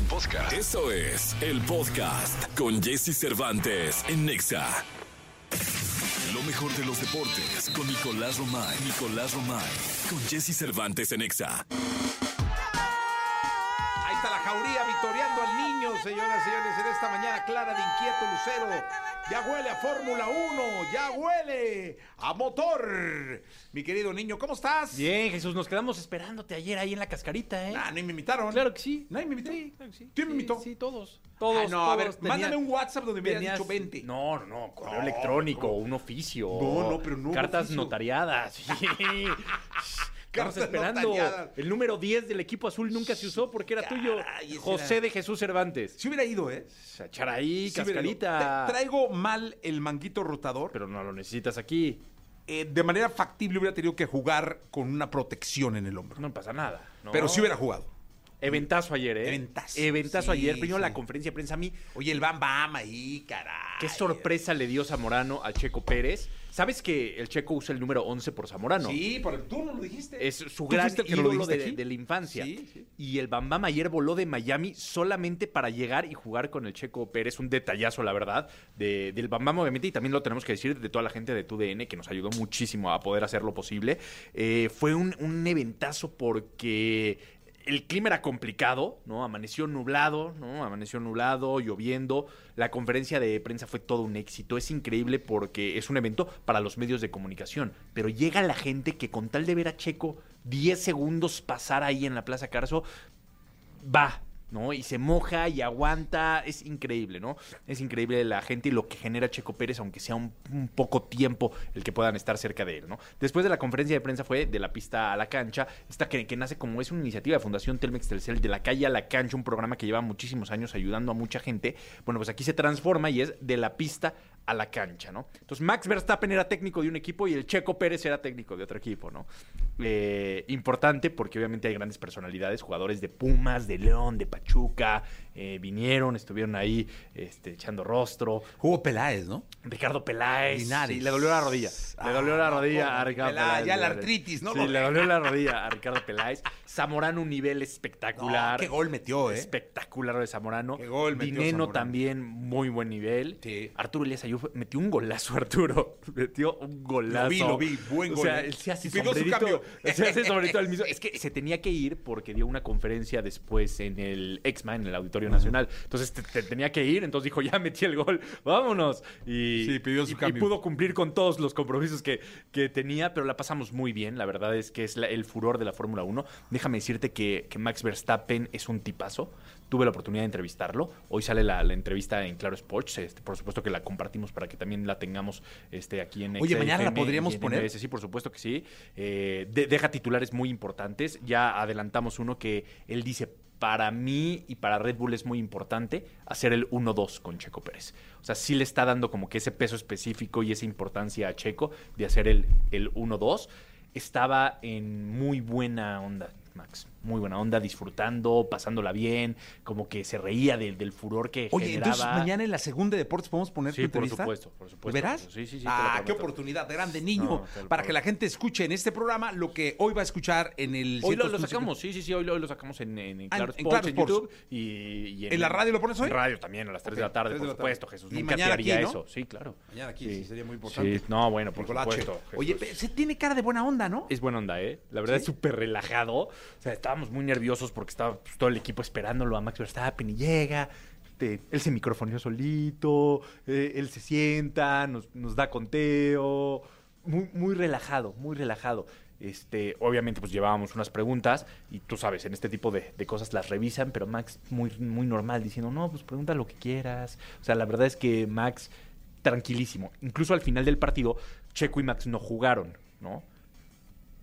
Podcast. Eso es el podcast con Jesse Cervantes en Nexa. Lo mejor de los deportes con Nicolás Romay. Nicolás Romay. Con Jesse Cervantes en Nexa. Señoras y señores, en esta mañana clara de inquieto lucero. Ya huele a Fórmula 1, ya huele a motor. Mi querido niño, ¿cómo estás? Bien, Jesús, nos quedamos esperándote ayer ahí en la cascarita, ¿eh? Ah, ni me invitaron. Claro que sí. Nadie me invitó. Sí, claro que sí. ¿Quién me invitó? Sí, todos. Ah, Todos, no, a ver. Tenía- mándame un WhatsApp donde me hubieras tenías- dicho 20. No, no, no, correo No, electrónico, no. un oficio. No, no, pero no Cartas notariadas. Sí. Estamos esperando. El número 10 del equipo azul nunca se usó porque era tuyo. Caray, José era- de Jesús Cervantes. Si hubiera ido, ¿eh? Echar ahí, Sí cascarita. Tra- Traigo mal el manguito rotador. Pero no lo necesitas aquí. Eh, de manera factible hubiera tenido que jugar con una protección en el hombro. No pasa nada. ¿no? Pero sí hubiera jugado. Eventazo ayer, ¿eh? Eventazo. Eventazo Sí, ayer. Primero sí. la conferencia de prensa. A mí, Oye, el Bam Bam ahí, caray. Qué sorpresa le dio Zamorano a Checo Pérez. ¿Sabes que el Checo usa el número 11 por Zamorano? Sí, por el turno lo dijiste. Es su ¿Tú gran ídolo de, de la infancia. Sí, sí. Y el Bam Bam ayer voló de Miami solamente para llegar y jugar con el Checo Pérez. Un detallazo, la verdad, de- del Bam Bam, obviamente. Y también lo tenemos que decir de toda la gente de TUDN, que nos ayudó muchísimo a poder hacer lo posible. Eh, fue un, un eventazo porque el clima era complicado, ¿no? Amaneció nublado, ¿no? Amaneció nublado, lloviendo. La conferencia de prensa fue todo un éxito. Es increíble porque es un evento para los medios de comunicación. Pero llega la gente que con tal de ver a Checo 10 segundos pasar ahí en la Plaza Carso, va, ¿no? Y se moja y aguanta. Es increíble, ¿no? Es increíble la gente y lo que genera Checo Pérez, aunque sea un, poco tiempo el que puedan estar cerca de él, ¿no? Después de la conferencia de prensa fue de la pista a la cancha, esta que, que nace como es una iniciativa de Fundación Telmex Telcel, de la calle a la cancha, un programa que lleva muchísimos años ayudando a mucha gente. Bueno, pues aquí se transforma y es de la pista a la cancha, ¿no? Entonces Max Verstappen era técnico de un equipo y el Checo Pérez era técnico de otro equipo, ¿no? Eh, importante porque obviamente hay grandes personalidades, jugadores de Pumas, de León, de Pachuca, eh, vinieron, estuvieron ahí este, echando rostro. Jugó Peláez, ¿no? Ricardo Peláez. Linares. Sí, le dolió la rodilla. Ah, le dolió la rodilla a Ricardo Peláez, Peláez. ya la artritis, ¿no? Sí, le dolió la rodilla a Ricardo Peláez. Zamorano un nivel espectacular. No, qué gol metió, ¿eh? Espectacular de Zamorano. Qué gol metió Dineno Zamorano. también, muy buen nivel. Sí. Arturo Elías Ayub metió un golazo, Arturo. Metió un golazo. Lo vi, lo vi, buen O gol, sea, ¿eh? él se hace su cambio. Se hace sombrerito al mismo. Es que se tenía que ir porque dio una conferencia después en el EXMA, en el Auditorio Nacional. Entonces te, te tenía que ir, entonces dijo, ya metí el gol, vámonos. Y, Sí, pidió su y- y cambio. pudo cumplir con todos los compromisos que, que tenía, pero la pasamos muy bien. La verdad es que es la- el furor de la Fórmula 1. Déjame decirte que, que Max Verstappen es un tipazo. Tuve la oportunidad de entrevistarlo. Hoy sale la, la entrevista en Claro Sports. Este, por supuesto que la compartimos para que también la tengamos este, aquí en Oye, mañana la podríamos y poner. Sí, por supuesto que sí. Eh, de- deja titulares muy importantes. Ya adelantamos uno que él dice, para mí y para Red Bull es muy importante hacer el 1-2 con Checo Pérez. O sea, sí le está dando como que ese peso específico y esa importancia a Checo de hacer el, el 1-2. Estaba en muy buena onda, Max. Muy buena onda, disfrutando, pasándola bien, como que se reía del- del furor que Oye, generaba. entonces mañana en la segunda de deportes podemos poner Sí, tu por supuesto, por supuesto. ¿De veras? Sí, sí, sí, Ah, qué oportunidad grande, niño. No, para que la gente escuche en este programa lo que hoy va a escuchar en el. Hoy lo, lo 100.5. sacamos, sí, sí, sí, hoy lo, hoy lo sacamos en, en, en Ah, Claro en Sports, Claro en Sports. YouTube y, y ¿En la radio lo pones hoy? En radio también, a las 3 de la tarde, 3 de por la tarde. supuesto, Jesús. Y Nunca mañana te haría aquí, ¿no? eso, sí, claro. Mañana aquí, sí, sería muy importante. Sí, no, bueno, por Nicolache. supuesto. Jesús. Oye, se tiene cara de buena onda, ¿no? Es buena onda, ¿eh? La verdad es súper relajado. O sea, estábamos muy nerviosos porque estaba pues, todo el equipo esperándolo a Max Verstappen y llega. este, él se microfoneó solito, eh, él se sienta, nos, nos da conteo. Muy, muy relajado, muy relajado. Este, obviamente, pues llevábamos unas preguntas y tú sabes, en este tipo de, de cosas las revisan, pero Max muy, muy normal, diciendo, no, pues pregunta lo que quieras. O sea, la verdad es que Max tranquilísimo. Incluso al final del partido, Checo y Max no jugaron, ¿no?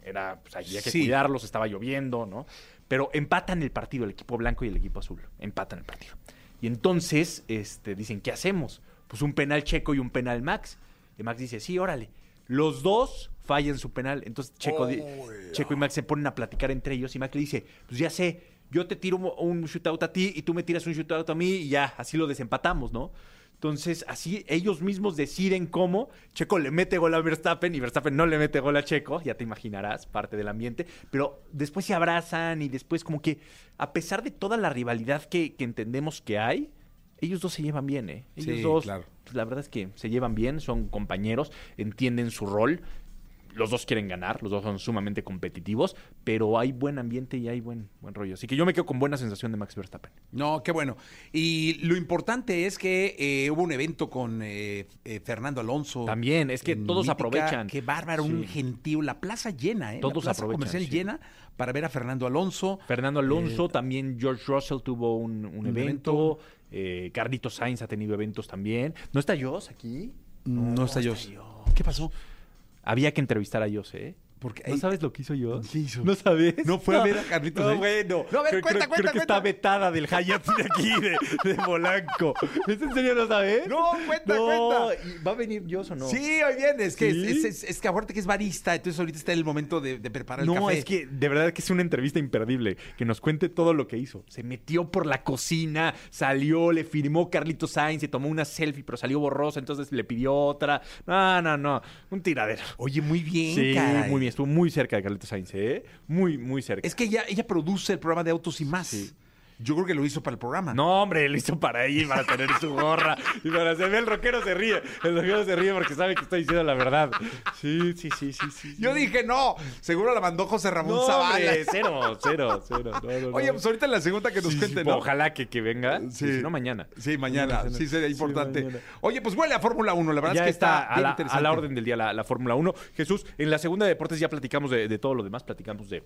Era, pues había que Sí. cuidarlos, estaba lloviendo, ¿no? Pero empatan el partido, el equipo blanco y el equipo azul. Empatan el partido. Y entonces, este, dicen, ¿qué hacemos? Pues un penal Checo y un penal Max. Y Max dice, sí, órale. Los dos fallan su penal. Entonces Checo, di- Checo y Max se ponen a platicar entre ellos y Max le dice, pues ya sé, yo te tiro un- un shootout a ti y tú me tiras un shootout a mí y ya, así lo desempatamos, ¿no? Entonces, así ellos mismos deciden cómo. Checo le mete gol a Verstappen y Verstappen no le mete gol a Checo, ya te imaginarás, parte del ambiente. Pero después se abrazan y después como que, a pesar de toda la rivalidad que, que entendemos que hay, ellos dos se llevan bien, ¿eh? Ellos Sí, dos, claro. pues, la verdad es que se llevan bien, son compañeros, entienden su rol. Los dos quieren ganar, los dos son sumamente competitivos, pero hay buen ambiente y hay buen, buen rollo. Así que yo me quedo con buena sensación de Max Verstappen. No, qué bueno. Y lo importante es que eh, hubo un evento con eh, eh, Fernando Alonso. También, es que todos Mítica. aprovechan. Qué bárbaro, un gentío. La plaza llena, ¿eh? Todos la plaza aprovechan, comercial sí. llena para ver a Fernando Alonso. Fernando Alonso, también George Russell tuvo un, un Un evento. eh, Carlito Sainz ha tenido eventos también. ¿No está Joss aquí? No, está yo. Joss. ¿Qué pasó? Había que entrevistar a Joss, ¿eh? Porque ¿No sabes lo que hizo Joss? ¿Qué hizo? ¿No sabes? ¿No fue a ver a Carlitos No, bueno. No, a ver, creo, cuenta, creo- cuenta, creo que está cuenta. vetada del Hyatt de aquí, de, de Polanco. ¿Es en serio no sabes? No, cuenta, No, cuenta. ¿y ¿Va a venir Joss o no? Sí, hoy viene. Es que, ¿Sí? es, es- es que acuérdate que es barista, entonces ahorita está el momento de, de preparar el No, café. es que de verdad que es una entrevista imperdible. Que nos cuente todo lo que hizo. Se metió por la cocina, salió, le firmó Carlito Sainz, se tomó una selfie, pero salió borrosa, entonces le pidió otra. No, no, no. Un tiradero. Oye, muy bien, Sí, caray. muy bien. Estuvo muy cerca de Carlito Sainz, ¿eh? Muy, muy cerca. Es que ella, ella produce el programa de Autos y Más. Sí. Yo creo que lo hizo para el programa. No, hombre, lo hizo para ella y para tener su gorra. Y para se ve el rockero se ríe. El rockero se ríe porque sabe que está diciendo la verdad. Sí, sí, sí, sí, sí. Yo dije, no, seguro la mandó José Ramón no, Zavala. hombre, cero, cero, cero. No, no, no. Oye, pues ahorita en la segunda que nos Sí, sí, cuente, ¿no? Ojalá que, que venga. Sí. Si no, mañana. Sí, mañana. Sí, sería importante. Oye, pues huele a Fórmula 1. La verdad ya es que está, está, a, la, a la orden del día la, la Fórmula 1. Jesús, en la segunda de deportes ya platicamos de, de todo lo demás. Platicamos de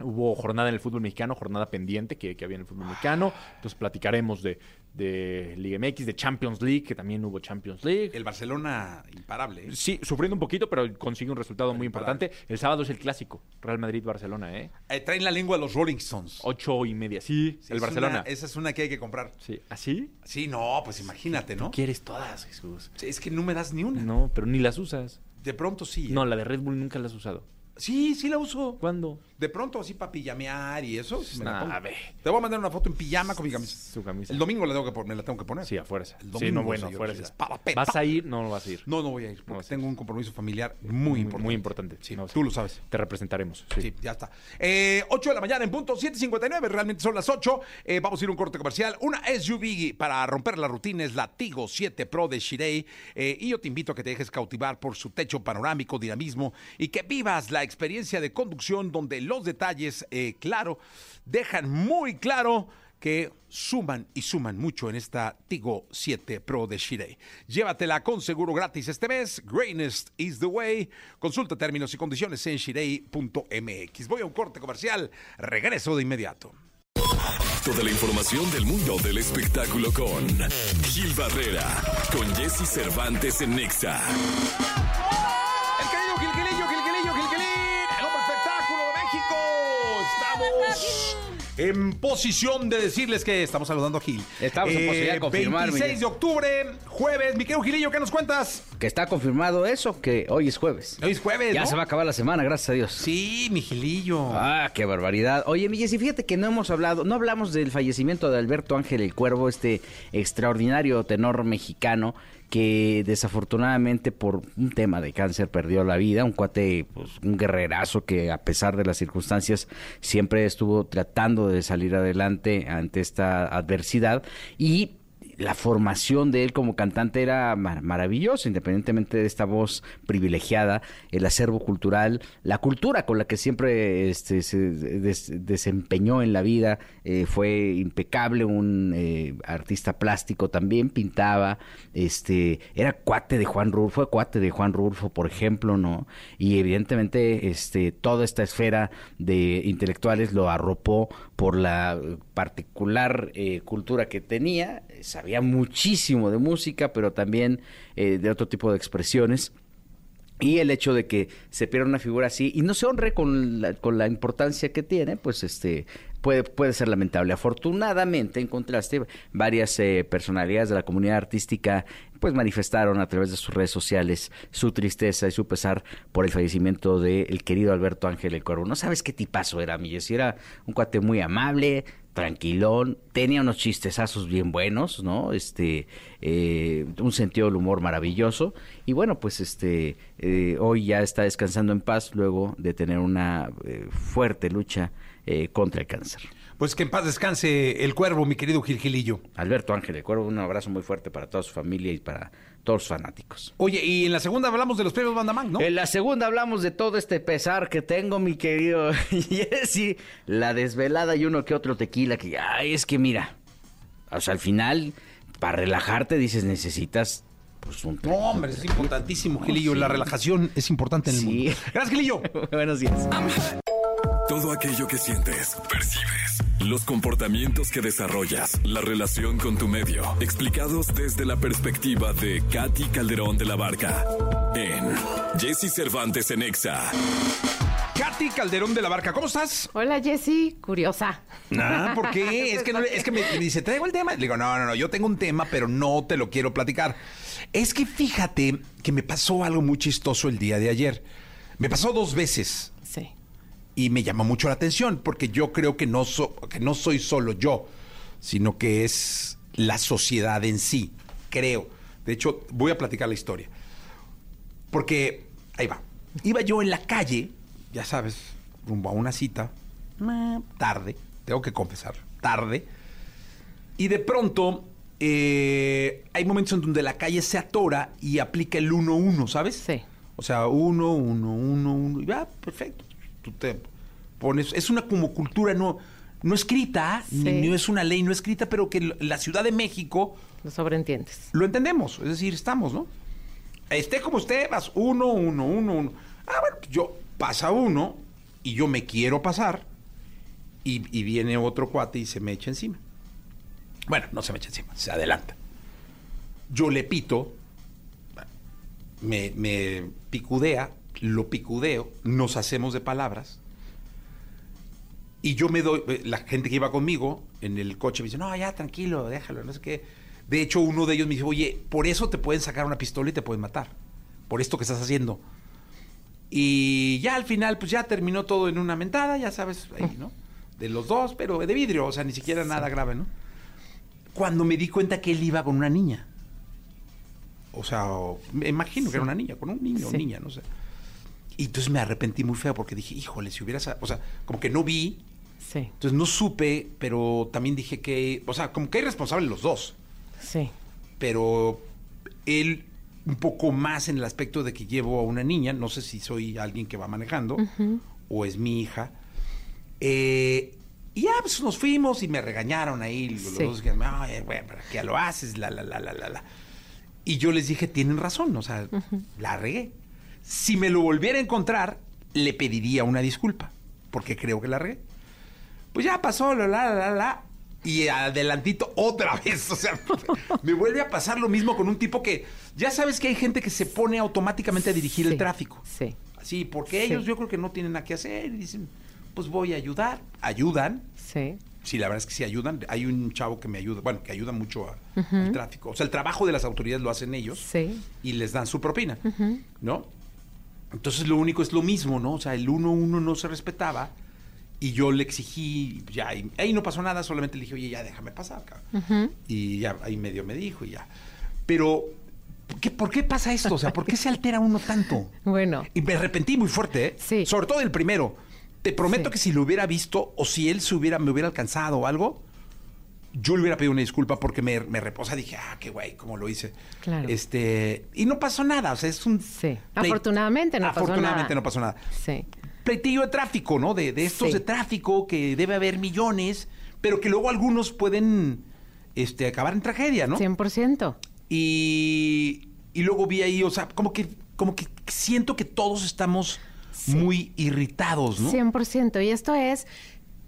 Hubo jornada en el fútbol mexicano, jornada pendiente que, que había en el fútbol mexicano. Entonces platicaremos de, de Liga MX, de Champions League, que también hubo Champions League. El Barcelona imparable. ¿eh? Sí, sufriendo un poquito, pero consigue un resultado muy Imparable. importante. El sábado es el clásico, Real Madrid-Barcelona, ¿eh? Eh, traen la lengua a los Rolling Stones. Ocho y media. Sí, Sí, el es Barcelona. una- esa es una que hay que comprar. Sí, ¿así? Sí, no, pues imagínate, ¿no? Quieres todas, Jesús. Es que no me das ni una. No, pero ni las usas. De pronto sí. ¿eh? No, la de Red Bull nunca la has usado. Sí, sí la uso. ¿Cuándo? De pronto así para pijamear y eso. me la Nah, pongo. a ver. Te voy a mandar una foto en pijama con mi camisa. Su camisa. El domingo la tengo que pon- me la tengo que poner. Sí, a fuerza. El sí, domingo, no, bueno, a fuerza. ¿Vas a ir? No, no vas a ir. No, no voy a ir porque No, sí. tengo un compromiso familiar muy importante. Muy importante. Sí, No, sí. tú lo sabes. Te representaremos. Sí, Sí. ya está. Eh, 8 de la mañana en punto, 7.59, realmente son las 8. Eh, vamos a ir a un corte comercial. Una SUV para romper la rutina es la Tigo 7 Pro de Shirei. Eh, y yo te invito a que te dejes cautivar por su techo panorámico, dinamismo y que vivas la experiencia de conducción donde los detalles, eh, claro, dejan muy claro que suman y suman mucho en esta Tigo 7 Pro de Shirei. Llévatela con seguro gratis este mes. Greatness is the way. Consulta términos y condiciones en shirei.mx. Voy a un corte comercial. Regreso de inmediato. Toda la información del mundo del espectáculo con Gil Barrera, con Jesse Cervantes en Nexa. En posición de decirles que estamos saludando a Gil. Eh, Estamos en posibilidad de confirmar, 26 Miguel. de octubre, jueves. Mi querido Gilillo, ¿qué nos cuentas? Que está confirmado eso, que hoy es jueves. Hoy es jueves, Ya ¿no? se va a acabar la semana, gracias a Dios. Sí, mi Gilillo. Ah, qué barbaridad. Oye, Miguel, y fíjate que no hemos hablado, no hablamos del fallecimiento de Alberto Ángel el Cuervo, este extraordinario tenor mexicano que desafortunadamente por un tema de cáncer perdió la vida, un cuate, pues, un guerrerazo que a pesar de las circunstancias siempre estuvo tratando de salir adelante ante esta adversidad y la formación de él como cantante era mar- maravillosa, independientemente de esta voz privilegiada, el acervo cultural, la cultura con la que siempre este, se des- desempeñó en la vida, eh, fue impecable, un eh, artista plástico también, pintaba, este, era cuate de Juan Rulfo, fue cuate de Juan Rulfo, por ejemplo, ¿no? Y evidentemente este, toda esta esfera de intelectuales lo arropó por la particular eh, cultura que tenía, sabía muchísimo de música, pero también eh, de otro tipo de expresiones. Y el hecho de que se pierda una figura así y no se honre con la, con la importancia que tiene, pues este puede, puede ser lamentable. Afortunadamente, en contraste, varias eh, personalidades de la comunidad artística pues manifestaron a través de sus redes sociales su tristeza y su pesar por el fallecimiento del querido Alberto Ángel el Cuervo. No sabes qué tipazo era, mi Jessy. Era un cuate muy amable, tranquilón, tenía unos chistezazos bien buenos, ¿no? Este, eh, un sentido del humor maravilloso. Y bueno, pues este, eh, hoy ya está descansando en paz luego de tener una eh, fuerte lucha eh, contra el cáncer. Pues que en paz descanse el cuervo, mi querido Gilgilillo. Alberto Ángel, el cuervo, un abrazo muy fuerte para toda su familia y para todos los fanáticos. Oye, y en la segunda hablamos de los premios Bandamán, ¿no? En la segunda hablamos de todo este pesar que tengo, mi querido Jesse. La desvelada y uno que otro tequila que, ay, es que mira, o sea, al final, para relajarte dices, necesitas, pues, un... No, hombre, es importantísimo, Gilillo. La relajación es importante en el Sí. mundo. Gracias, Gilillo. Buenos días. Todo aquello que sientes, percibes, los comportamientos que desarrollas, la relación con tu medio, explicados desde la perspectiva de Katy Calderón de la Barca en Jesse Cervantes en Exa. Katy Calderón de la Barca, ¿cómo estás? Hola Jessy, curiosa. Ah, ¿por qué? Es que, no le- es que me, me dice, traigo el tema. Le digo, no, no, no, yo tengo un tema, pero no te lo quiero platicar. Es que fíjate que me pasó algo muy chistoso el día de ayer. Me pasó dos veces. Y me llama mucho la atención porque yo creo que no, so- que no soy solo yo, sino que es la sociedad en sí, creo. De hecho, voy a platicar la historia. Porque, ahí va, iba yo en la calle, ya sabes, rumbo a una cita, tarde, tengo que confesar, tarde, y de pronto eh, hay momentos en donde la calle se atora y aplica el 1-1, ¿sabes? Sí. O sea, uno, uno, uno, uno. Y va, perfecto. Tú te pones. Es una como cultura no, no escrita, ni, Sí. ni es una ley no escrita, pero que la Ciudad de México Lo sobreentiendes. lo entendemos. Es decir, estamos, ¿no? Esté como esté, vas uno, uno, uno, uno. Ah, bueno, pues yo pasa uno y yo me quiero pasar y, y viene otro cuate y se me echa encima. Bueno, no se me echa encima, se adelanta. Yo le pito, me, me picudea, lo picudeo, nos hacemos de palabras. Y yo me doy, eh, la gente que iba conmigo en el coche me dice, no, ya, tranquilo, déjalo, no sé qué. De hecho, uno de ellos me dice, oye, por eso te pueden sacar una pistola y te pueden matar. Por esto que estás haciendo. Y ya al final, pues ya terminó todo en una mentada, ya sabes, ahí, ¿no? De los dos, pero de vidrio, o sea, ni siquiera nada grave, ¿no? Cuando me di cuenta que él iba con una niña. O sea, o- me imagino que era una niña, con un niño o niña, no sé. Y entonces me arrepentí muy feo porque dije, híjole, si hubieras, o sea, como que no vi, Sí, entonces no supe, pero también dije que, o sea, como que hay responsables los dos, sí. pero él un poco más en el aspecto de que llevo a una niña, no sé si soy alguien que va manejando o es mi hija. Eh, y ya, pues nos fuimos y me regañaron ahí los Sí. dos, que, "Ay, güey, ¿para qué lo haces? La, la, la, la, la, la. Y yo les dije, tienen razón, o sea, la regué. Si me lo volviera a encontrar, le pediría una disculpa, porque creo que la regué. Pues ya pasó, la, la, la, la. Y adelantito otra vez. O sea, me vuelve a pasar lo mismo con un tipo que ya sabes que hay gente que se pone automáticamente a dirigir el tráfico. Sí. Así, porque Sí. ellos yo creo que no tienen nada que hacer y dicen, pues voy a ayudar. Ayudan. Sí. Sí, la verdad es que sí ayudan. Hay un chavo que me ayuda, bueno, que ayuda mucho a- al tráfico. O sea, el trabajo de las autoridades lo hacen ellos Sí. y les dan su propina, ¿no? Entonces lo único es lo mismo, ¿no? O sea, el uno uno no se respetaba y yo le exigí, ya, y ahí no pasó nada, solamente le dije, oye, ya déjame pasar, cabrón. Y ya ahí medio me dijo y ya. Pero, ¿por qué, por qué pasa esto? O sea, ¿por qué se altera uno tanto? Bueno, Y me arrepentí muy fuerte, ¿eh? Sí. Sobre todo el primero. Te prometo Sí. que si lo hubiera visto o si él se hubiera, me hubiera alcanzado o algo, yo le hubiera pedido una disculpa porque me, me reposa. Dije, ah, qué güey, cómo lo hice. Claro. Este, y no pasó nada. O sea, es un. Sí. Afortunadamente no pasó Afortunadamente nada. no pasó nada. sí. Pleitillo de tráfico, ¿no? De, de estos Sí. de tráfico que debe haber millones, pero que luego algunos pueden este, acabar en tragedia, ¿no? 100%. Y, y luego vi ahí, o sea, como que, como que siento que todos estamos Sí. muy irritados, ¿no? 100%. Y esto es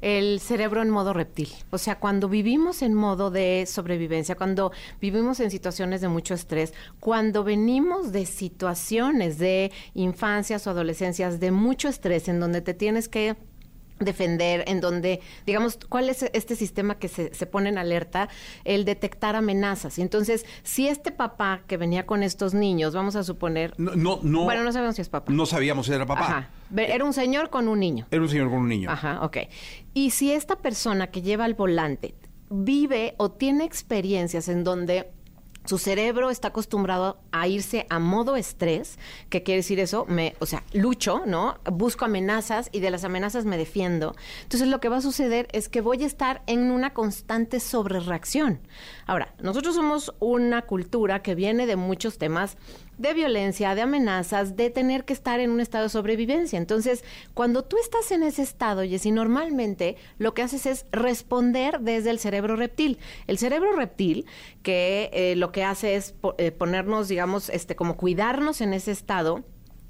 el cerebro en modo reptil. O sea, cuando vivimos en modo de sobrevivencia, cuando vivimos en situaciones de mucho estrés, cuando venimos de situaciones de infancias o adolescencias de mucho estrés en donde te tienes que defender, en donde, digamos, ¿cuál es este sistema que se, se, pone en alerta? El detectar amenazas. Y entonces, si este papá que venía con estos niños, vamos a suponer... No, no, no Bueno, no sabemos si es papá. No sabíamos si era papá. Ajá. Era un señor con un niño. Era un señor con un niño. Ajá, ok. Y si esta persona que lleva el volante vive o tiene experiencias en donde su cerebro está acostumbrado a irse a modo estrés. ¿Qué quiere decir eso? Me, o sea, lucho, ¿no? Busco amenazas y de las amenazas me defiendo. Entonces lo que va a suceder es que voy a estar en una constante sobrereacción. Ahora, nosotros somos una cultura que viene de muchos temas de violencia, de amenazas, de tener que estar en un estado de sobrevivencia. Entonces, cuando tú estás en ese estado, Jessy, normalmente lo que haces es responder desde el cerebro reptil. El cerebro reptil, que eh, lo que hace es eh, ponernos, digamos, este, como cuidarnos en ese estado,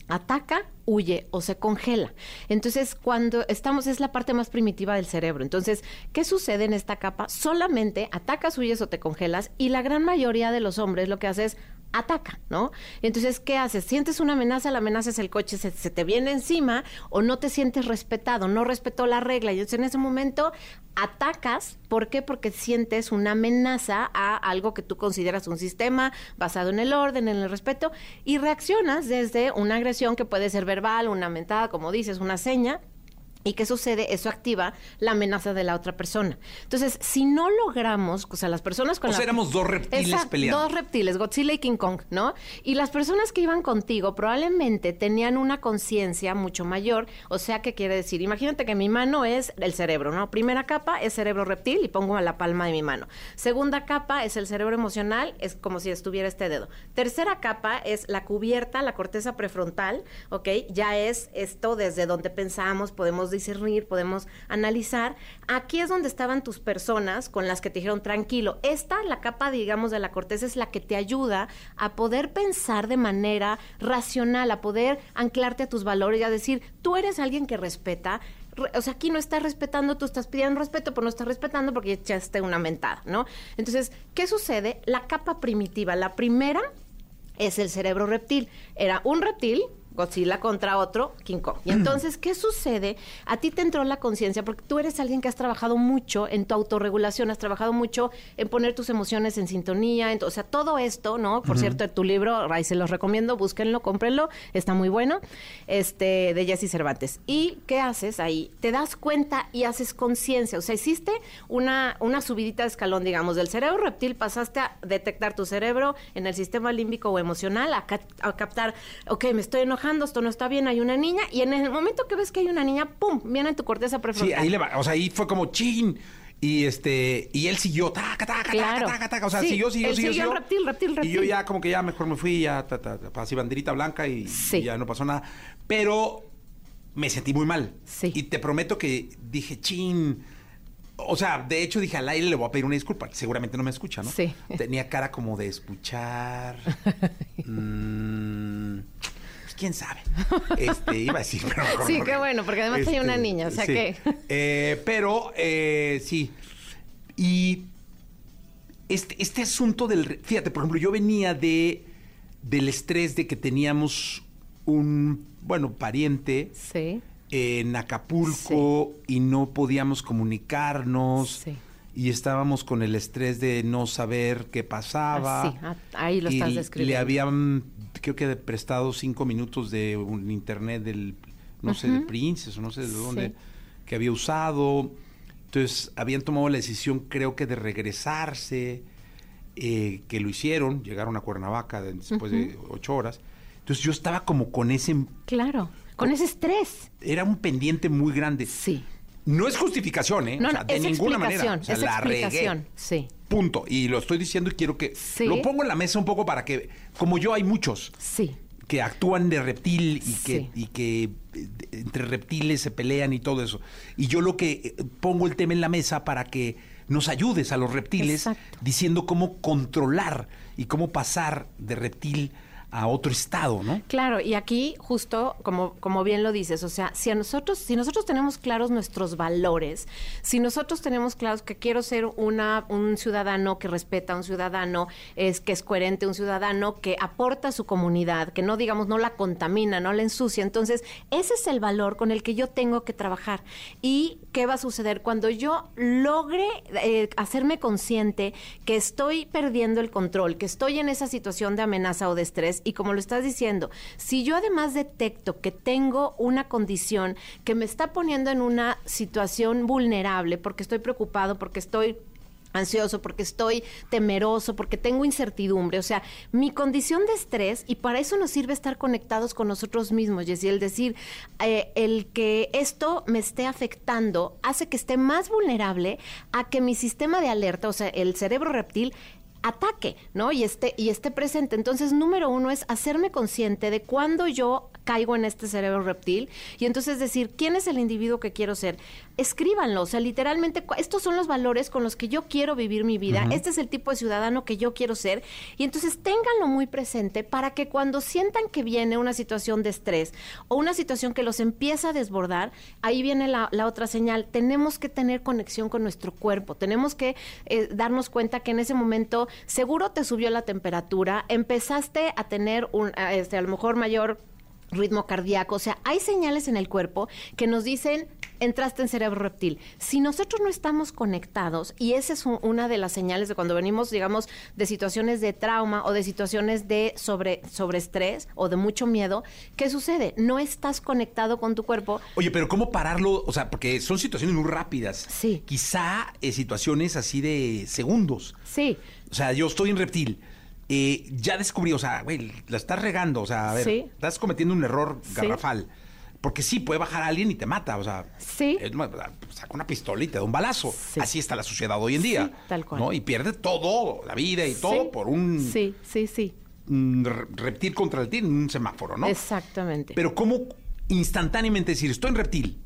ataca, huye o se congela. Entonces, cuando estamos, es la parte más primitiva del cerebro. Entonces, ¿qué sucede en esta capa? Solamente atacas, huyes o te congelas y la gran mayoría de los hombres lo que hace es ataca, ¿no? Entonces, ¿qué haces? Sientes una amenaza, la amenaza es el coche, se, se, te viene encima o no te sientes respetado, no respetó la regla. Y entonces en ese momento atacas, ¿por qué? Porque sientes una amenaza a algo que tú consideras un sistema basado en el orden, en el respeto, y reaccionas desde una agresión que puede ser verbal, una mentada, como dices, una seña, ¿Y qué sucede? Eso activa la amenaza de la otra persona. Entonces, si no logramos, o sea, las personas con o la... sea, éramos dos reptiles Exacto, peleando. Dos reptiles, Godzilla y King Kong, ¿no? Y las personas que iban contigo probablemente tenían una conciencia mucho mayor. O sea, ¿qué quiere decir? Imagínate que mi mano es el cerebro, ¿no? Primera capa es cerebro reptil y pongo a la palma de mi mano. Segunda capa es el cerebro emocional, es como si estuviera este dedo. Tercera capa es la cubierta, la corteza prefrontal, ¿ok? Ya es esto desde donde pensamos, podemos discernir, podemos analizar. Aquí es donde estaban tus personas con las que te dijeron tranquilo. Esta, la capa, digamos, de la corteza es la que te ayuda a poder pensar de manera racional, a poder anclarte a tus valores y a decir, tú eres alguien que respeta, o sea, aquí no estás respetando, tú estás pidiendo respeto, pero no estás respetando porque echaste una mentada, ¿no? Entonces, ¿qué sucede? La capa primitiva, la primera es el cerebro reptil. Era un reptil Godzilla contra otro King Kong. Y entonces, ¿qué sucede? A ti te entró la conciencia porque tú eres alguien que has trabajado mucho en tu autorregulación, has trabajado mucho en poner tus emociones en sintonía, en, o sea, todo esto, ¿no? Por cierto, tu libro, ahí se los recomiendo, búsquenlo, cómprenlo, está muy bueno, este, de Jesse Cervantes. ¿Y qué haces ahí? Te das cuenta y haces conciencia, o sea, hiciste una, una subidita de escalón, digamos, del cerebro reptil pasaste a detectar tu cerebro en el sistema límbico o emocional, a captar, ok, me estoy enojando, esto no está bien, hay una niña, y en el momento que ves que hay una niña, ¡pum!, viene tu corteza Sí, prefrontal. ahí le va. O sea, ahí fue como chin. Y este, y él siguió, taca, taca, Claro. taca, taca, taca. O sea, Sí, siguió, siguió, él siguió, siguió reptil, reptil, Y yo ya como que ya mejor me fui, ya ta, ta, ta, así banderita blanca y, Sí. y ya no pasó nada. Pero me sentí muy mal. Sí. Y te prometo que dije, chin. O sea, de hecho dije al aire le voy a pedir una disculpa. Seguramente no me escucha, ¿no? Sí. Tenía cara como de escuchar. Mm, quién sabe. Este, iba a decir, pero mejor Sí, no. qué bueno, porque además hay una niña, o sea sí. que- Eh, pero, eh, sí. Y este, este asunto del... Fíjate, por ejemplo, yo venía de del estrés de que teníamos un, bueno, pariente Sí. en Acapulco y no podíamos comunicarnos. Sí. Y estábamos con el estrés de no saber qué pasaba. Ah, sí, ah, ahí lo Y estás Le describiendo. habían, creo que prestado cinco minutos de un internet del, no sé, de. Princess o no sé de dónde, Sí. que había usado. Entonces, habían tomado la decisión, creo que de regresarse, eh, que lo hicieron, llegaron a Cuernavaca de- después de ocho horas. Entonces, yo estaba como con ese, Claro, con ese estrés. era un pendiente muy grande. Sí. No es justificación, ¿eh? No, o sea, no, de es ninguna manera. O sea, es la regué. sí. Punto. Y lo estoy diciendo y quiero que Sí. lo pongo en la mesa un poco para que, como yo, hay muchos Sí. que actúan de reptil y que, Sí. y que eh, entre reptiles se pelean y todo eso. Y yo lo que eh, pongo el tema en la mesa para que nos ayudes a los reptiles Exacto. diciendo cómo controlar y cómo pasar de reptil a otro estado, ¿no? Claro, y aquí justo como, como bien lo dices, o sea, si a nosotros, si nosotros tenemos claros nuestros valores, si nosotros tenemos claros que quiero ser una, un ciudadano que respeta, un ciudadano es, que es coherente, un ciudadano que aporta a su comunidad, que no digamos no la contamina, no la ensucia, entonces ese es el valor con el que yo tengo que trabajar. ¿Y qué va a suceder cuando yo logre eh, hacerme consciente que estoy perdiendo el control, que estoy en esa situación de amenaza o de estrés? Y como lo estás diciendo, si yo además detecto que tengo una condición que me está poniendo en una situación vulnerable porque estoy preocupado, porque estoy ansioso, porque estoy temeroso, porque tengo incertidumbre. O sea, mi condición de estrés, y para eso nos sirve estar conectados con nosotros mismos, y el decir, eh, el que esto me esté afectando hace que esté más vulnerable a que mi sistema de alerta, o sea, el cerebro reptil, ataque, ¿no? Y esté, y esté presente. Entonces, número uno es hacerme consciente de cuando yo caigo en este cerebro reptil. Y entonces decir, ¿quién es el individuo que quiero ser? Escríbanlo, o sea, literalmente, estos son los valores con los que yo quiero vivir mi vida, este es el tipo de ciudadano que yo quiero ser. Y entonces ténganlo muy presente para que cuando sientan que viene una situación de estrés o una situación que los empieza a desbordar, ahí viene la, otra señal, tenemos que tener conexión con nuestro cuerpo, tenemos que eh, darnos cuenta que en ese momento seguro te subió la temperatura, empezaste a tener un, este, a lo mejor mayor ritmo cardíaco, o sea, hay señales en el cuerpo que nos dicen entraste en cerebro reptil. Si nosotros no estamos conectados, y esa es una de las señales de cuando venimos, digamos, de situaciones de trauma o de situaciones de sobre, estrés o de mucho miedo, ¿qué sucede? No estás conectado con tu cuerpo. Oye, pero ¿cómo pararlo? O sea, porque son situaciones muy rápidas. Sí. Quizá eh, situaciones así de segundos. Sí. O sea, yo estoy en reptil eh, ya descubrí, o sea, güey, la estás regando, o sea, a ver, estás cometiendo un error garrafal. Porque sí, puede bajar a alguien y te mata, o sea, sí. saca una pistola y te da un balazo. Así está la sociedad hoy en día. tal cual. ¿no? Y pierde todo, la vida y todo por un... Sí, sí, sí. reptil contra reptil en un semáforo, ¿no? Exactamente. Pero ¿cómo instantáneamente decir, estoy en reptil?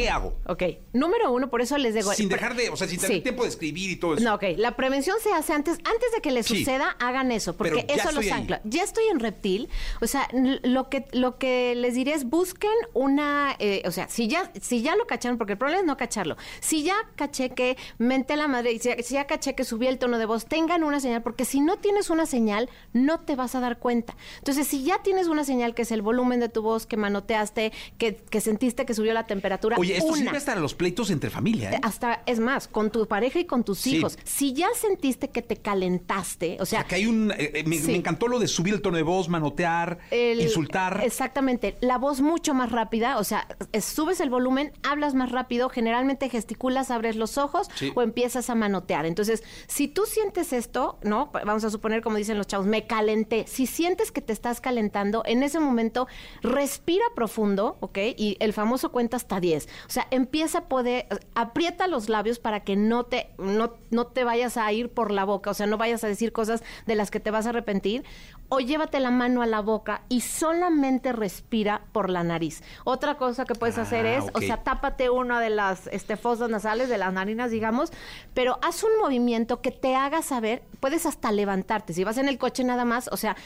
¿Qué hago? Ok, número uno, por eso les digo... Sin dejar de, o sea, sin tener tiempo de escribir y todo eso. No, ok, la prevención se hace antes, antes de que les suceda, hagan eso, porque eso los ancla. Ya estoy en reptil, o sea, lo que, lo que les diré es busquen una, eh, o sea, si ya, si ya lo cacharon, porque el problema es no cacharlo, si ya caché que mente la madre, si, si ya caché que subí el tono de voz, tengan una señal, porque si no tienes una señal, no te vas a dar cuenta. Entonces, si ya tienes una señal que es el volumen de tu voz, que manoteaste, que, que sentiste que subió la temperatura, Oye, esto sirve hasta los pleitos entre familia. ¿eh? Hasta, es más, con tu pareja y con tus hijos. Si ya sentiste que te calentaste, o sea... que hay un... Eh, eh, me, encantó lo de subir el tono de voz, manotear, insultar. Exactamente. La voz mucho más rápida, o sea, subes el volumen, hablas más rápido, generalmente gesticulas, abres los ojos o empiezas a manotear. Entonces, si tú sientes esto, ¿no? Vamos a suponer, como dicen los chavos, me calenté. Si sientes que te estás calentando, en ese momento respira profundo, ¿ok? Y el famoso cuenta hasta 10. O sea, empieza a poder, aprieta los labios para que no te, no, no te vayas a ir por la boca, o sea, no vayas a decir cosas de las que te vas a arrepentir, o llévate la mano a la boca y solamente respira por la nariz. Otra cosa que puedes hacer ah, es, o sea, tápate una de las este, fosas nasales, de las narinas, digamos, pero haz un movimiento que te haga saber, puedes hasta levantarte, si vas en el coche nada más, o sea,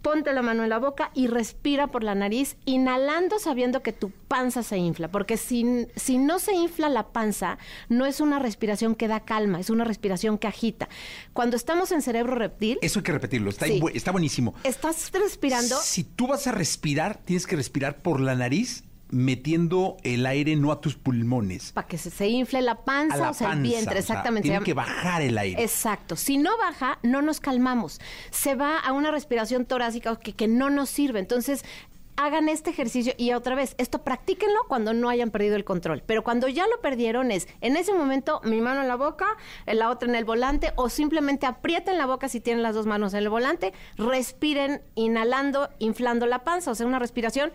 ponte la mano en la boca y respira por la nariz, inhalando sabiendo que tu panza se infla, porque si, si no se infla la panza, no es una respiración que da calma, es una respiración que agita. Cuando estamos en cerebro reptil... Eso hay que repetirlo, está, está buenísimo. Estás respirando... Si tú vas a respirar, tienes que respirar por la nariz metiendo el aire no a tus pulmones. Para que se, infle la panza o sea, el vientre, exactamente. tiene que bajar el aire. Exacto. Si no baja, no nos calmamos. Se va a una respiración torácica que, que no nos sirve. Entonces, hagan este ejercicio y otra vez, esto practíquenlo cuando no hayan perdido el control. Pero cuando ya lo perdieron es, en ese momento, mi mano en la boca, la otra en el volante, o simplemente aprieten la boca si tienen las dos manos en el volante, respiren inhalando, inflando la panza, o sea, una respiración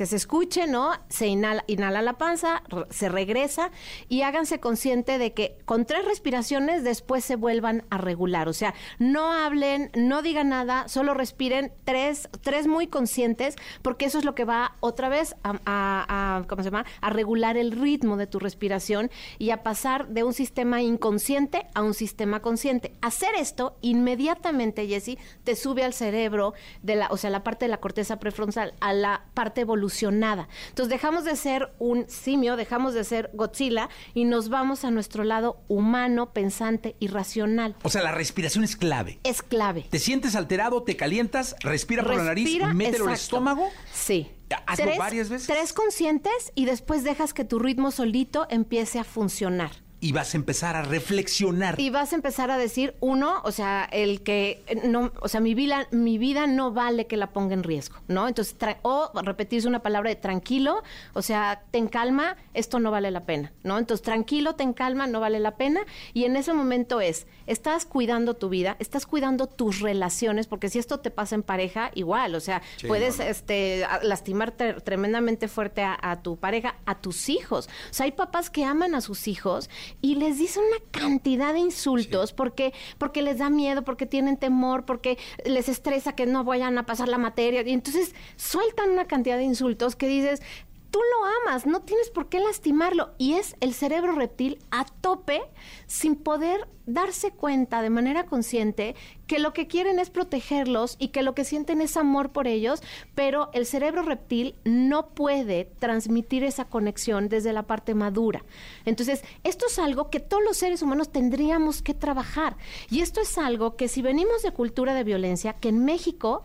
que se escuche, ¿no? Se inhala, inhala la panza, se regresa y háganse consciente de que con tres respiraciones después se vuelvan a regular. O sea, no hablen, no digan nada, solo respiren tres, tres muy conscientes, porque eso es lo que va otra vez a, ¿cómo se llama? A regular el ritmo de tu respiración y a pasar de un sistema inconsciente a un sistema consciente. Hacer esto inmediatamente, Jessy, te sube al cerebro, de la, o sea, la parte de la corteza prefrontal, a la parte evolucionada. Entonces dejamos de ser un simio, dejamos de ser Godzilla y nos vamos a nuestro lado humano, pensante y racional. O sea, la respiración es clave. Es clave. Te sientes alterado, te calientas, respira por la nariz, mételo al estómago. Sí. Hazlo varias veces. Tres conscientes y después dejas que tu ritmo solito empiece a funcionar. Y vas a empezar a reflexionar. Y vas a empezar a decir, uno, o sea, el que eh, no, o sea, mi vida, mi vida no vale que la ponga en riesgo, ¿no? Entonces, o repetirse una palabra de tranquilo, o sea, ten calma, esto no vale la pena, ¿no? Entonces, tranquilo, ten calma, no vale la pena. Y en ese momento es, estás cuidando tu vida, estás cuidando tus relaciones, porque si esto te pasa en pareja, igual, o sea, puedes este, lastimar tre- tremendamente fuerte a, a tu pareja, a tus hijos. O sea, hay papás que aman a sus hijos y les dicen una cantidad de insultos porque, porque les da miedo, porque tienen temor, porque les estresa que no vayan a pasar la materia. Y entonces sueltan una cantidad de insultos que dices, tú lo amas, no tienes por qué lastimarlo. Y es el cerebro reptil a tope sin poder darse cuenta de manera consciente que lo que quieren es protegerlos y que lo que sienten es amor por ellos, pero el cerebro reptil no puede transmitir esa conexión desde la parte madura. Entonces, esto es algo que todos los seres humanos tendríamos que trabajar. Y esto es algo que si venimos de cultura de violencia, que en México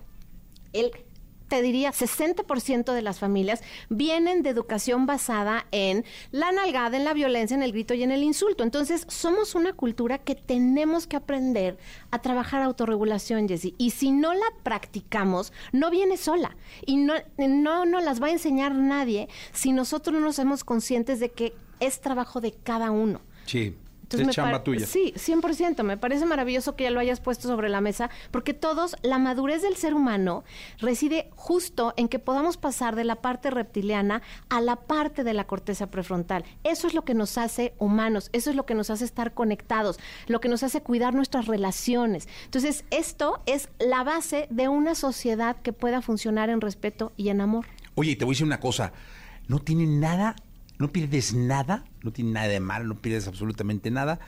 el te diría 60% de las familias vienen de educación basada en la nalgada, en la violencia, en el grito y en el insulto. Entonces, somos una cultura que tenemos que aprender a trabajar autorregulación, Jessie. Y si no la practicamos, no viene sola. Y no, no nos las va a enseñar nadie si nosotros no nos hacemos conscientes de que es trabajo de cada uno. Sí, Entonces, es chamba tuya. Sí, 100%. Me parece maravilloso que ya lo hayas puesto sobre la mesa, porque todos, la madurez del ser humano reside justo en que podamos pasar de la parte reptiliana a la parte de la corteza prefrontal. Eso es lo que nos hace humanos, eso es lo que nos hace estar conectados, lo que nos hace cuidar nuestras relaciones. Entonces, esto es la base de una sociedad que pueda funcionar en respeto y en amor. Oye, y te voy a decir una cosa. No tiene nada, no pierdes nada, no tiene nada de malo, no pierdes absolutamente nada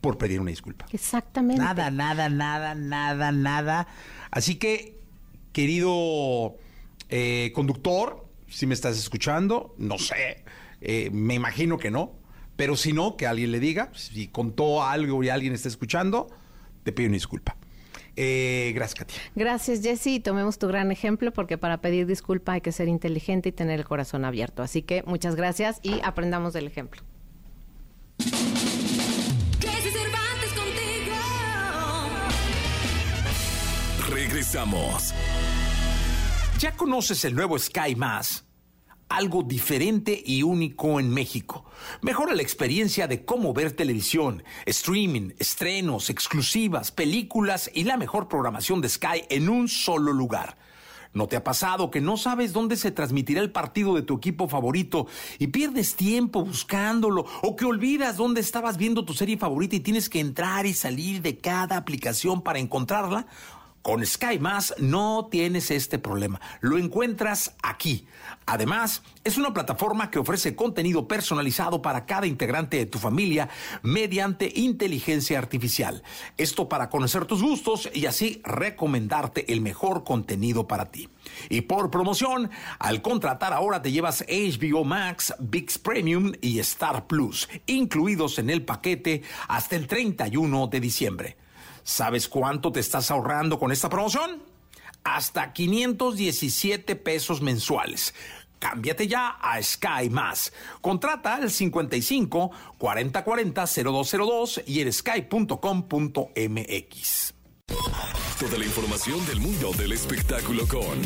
por pedir una disculpa. Exactamente. Nada, nada, nada, nada, nada. Así que, querido eh, conductor, si me estás escuchando, no sé, eh, me imagino que no, pero si no, que alguien le diga, si contó algo y alguien está escuchando, te pido una disculpa. Eh, gracias, Katia. Gracias, Jessy. y Tomemos tu gran ejemplo porque para pedir disculpa hay que ser inteligente y tener el corazón abierto. Así que muchas gracias y aprendamos del ejemplo. Jesse Cervantes contigo. Regresamos. ¿Ya conoces el nuevo Sky Más? Algo diferente y único en México. Mejora la experiencia de cómo ver televisión, streaming, estrenos, exclusivas, películas y la mejor programación de Sky en un solo lugar. ¿No te ha pasado que no sabes dónde se transmitirá el partido de tu equipo favorito y pierdes tiempo buscándolo o que olvidas dónde estabas viendo tu serie favorita y tienes que entrar y salir de cada aplicación para encontrarla? Con Sky no tienes este problema. Lo encuentras aquí. Además, es una plataforma que ofrece contenido personalizado para cada integrante de tu familia mediante inteligencia artificial. Esto para conocer tus gustos y así recomendarte el mejor contenido para ti. Y por promoción, al contratar ahora te llevas HBO Max, VIX Premium y Star Plus, incluidos en el paquete hasta el 31 de diciembre. ¿Sabes cuánto te estás ahorrando con esta promoción? Hasta 517 pesos mensuales. Cámbiate ya a Sky Más. Contrata al 55 40 40 0202 y en sky.com.mx. Toda la información del mundo del espectáculo con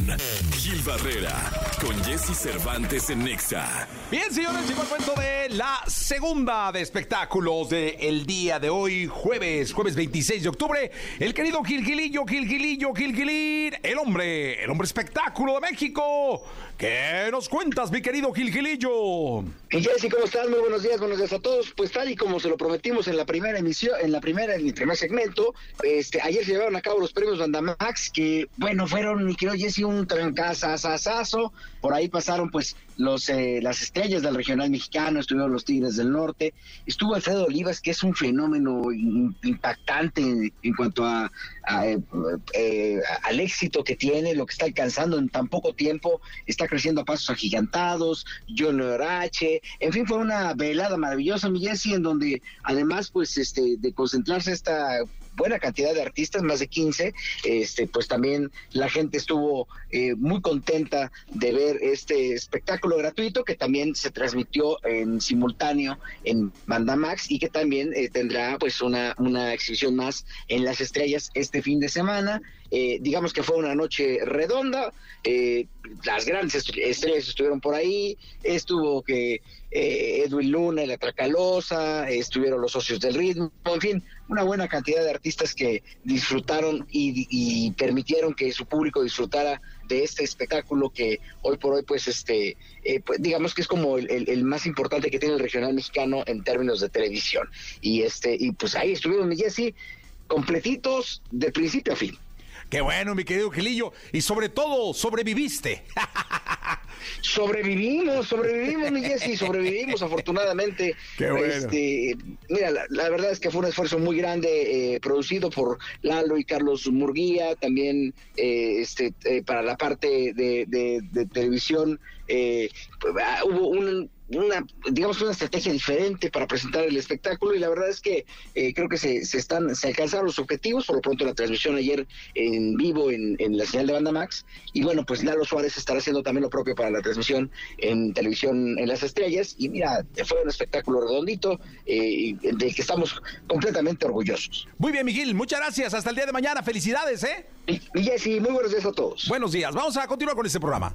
Gil Barrera, con Jesse Cervantes en Nexa. Bien, señores, llegó el momento de la segunda de espectáculos del día de hoy, jueves, jueves 26 de octubre. El querido Gilgilillo, Gilgilillo, Gilgilín, el hombre, el hombre espectáculo de México. ¿Qué nos cuentas, mi querido Gilgilillo? Y Jessy, ¿cómo estás? Muy buenos días, buenos días a todos. Pues tal y como se lo prometimos en la primera emisión, en la primera, en el primer segmento, este, ayer se llevaron a cabo los premios Bandamax, que, bueno, fueron, mi querido Jessy, un trancazazazo. Por ahí pasaron, pues, los eh, las estrellas del regional mexicano, estuvieron los Tigres del Norte, estuvo Alfredo Olivas, que es un fenómeno impactante en, cuanto a, a, eh, eh, al éxito que tiene, lo que está alcanzando en tan poco tiempo, está creciendo a pasos agigantados, John H, en fin, fue una velada maravillosa, mi Jessy, en donde además, pues, este, de concentrarse esta buena cantidad de artistas, más de 15, este, pues también la gente estuvo eh, muy contenta de ver este espectáculo gratuito que también se transmitió en simultáneo en Banda Max y que también eh, tendrá pues una, una exhibición más en Las Estrellas este fin de semana. Eh, digamos que fue una noche redonda, eh, las grandes est- estrellas estuvieron por ahí, estuvo que eh, Edwin Luna la Tracalosa, estuvieron los socios del ritmo, en fin, una buena cantidad de artistas que disfrutaron y, permitieron que su público disfrutara de este espectáculo que hoy por hoy pues este eh, pues, digamos que es como el, más importante que tiene el regional mexicano en términos de televisión y este y pues ahí estuvieron mi Jessy completitos de principio a fin Qué bueno, mi querido Gilillo. Y sobre todo, sobreviviste. Sobrevivimos, sobrevivimos, mi Jessy, sobrevivimos afortunadamente. Qué bueno. Este, mira, la, la verdad es que fue un esfuerzo muy grande eh, producido por Lalo y Carlos Murguía, también eh, este, eh, para la parte de, de- de televisión. Eh, ah, hubo un- una, digamos, una estrategia diferente para presentar el espectáculo y la verdad es que eh, creo que se, se están, se alcanzaron los objetivos, por lo pronto la transmisión ayer en vivo en, en la señal de Banda Max y bueno, pues Lalo Suárez estará haciendo también lo propio para la transmisión en televisión en las estrellas y mira, fue un espectáculo redondito eh, del que estamos completamente orgullosos. Muy bien, Miguel. Muchas gracias. Hasta el día de mañana. Felicidades, ¿eh? Y, y Jessy, muy buenos días a todos. Buenos días. Vamos a continuar con este programa.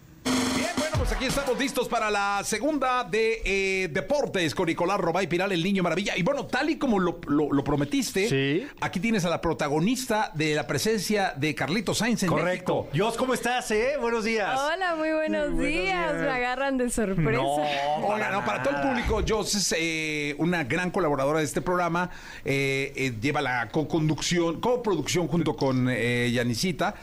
Bien, bueno, pues aquí estamos listos para la segunda de eh, deportes con Nicolás Robay Piral, el niño maravilla. Y bueno, tal y como lo, lo- lo prometiste, Sí. aquí tienes a la protagonista de la presencia de Carlito Sainz en Correcto. México. Jos, ¿cómo estás, eh? Buenos días. Hola, muy buenos, Buenos días. días. Me agarran de sorpresa. No, Hola, no, para todo el público, Jos es eh, una gran colaboradora de este programa. eh, eh, lleva la co-conducción, coproducción junto con eh, Yanisita.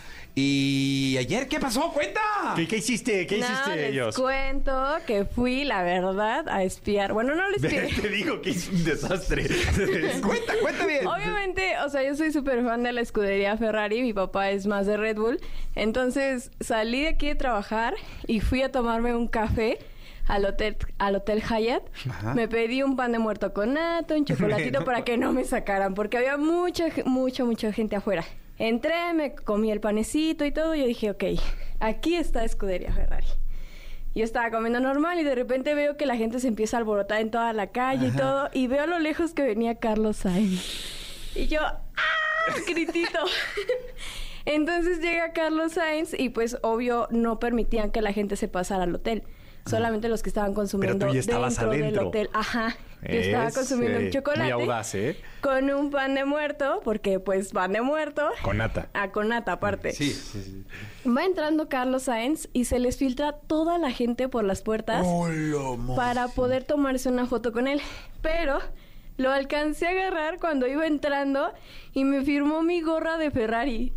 Y ayer, ¿qué pasó? ¡Cuenta! ¿Qué, qué hiciste? ¿Qué no, hiciste, les Jos? cuento que fui, la verdad, a espiar. Bueno, no les espié. Te digo que es un desastre. Cuenta, cuenta bien. Obviamente, o sea, yo soy súper fan de la escudería Ferrari, mi papá es más de Red Bull. Entonces salí de aquí de trabajar y fui a tomarme un café al hotel, al hotel Hyatt. Me pedí un pan de muerto con nata, un chocolatito para que no me sacaran, porque había mucha, mucha, mucha gente afuera. Entré, me comí el panecito y todo, y yo dije, ok, aquí está escudería Ferrari. Yo estaba comiendo normal y de repente veo que la gente se empieza a alborotar en toda la calle y todo. Y veo a lo lejos que venía Carlos Sainz. Y yo, ¡ah! Gritito. Entonces llega Carlos Sainz y pues obvio no permitían que la gente se pasara al hotel. Solamente los que estaban consumiendo Pero tú ya estabas dentro del hotel. Ajá. Yo estaba Es, consumiendo eh, un chocolate. muy audaz, ¿eh? Con un pan de muerto, porque pues pan de muerto. Con nata. Ah, con nata aparte. Sí, sí, sí. Va entrando Carlos Sainz y se les filtra toda la gente por las puertas para poder tomarse una foto con él. Pero lo alcancé a agarrar cuando iba entrando y me firmó mi gorra de Ferrari.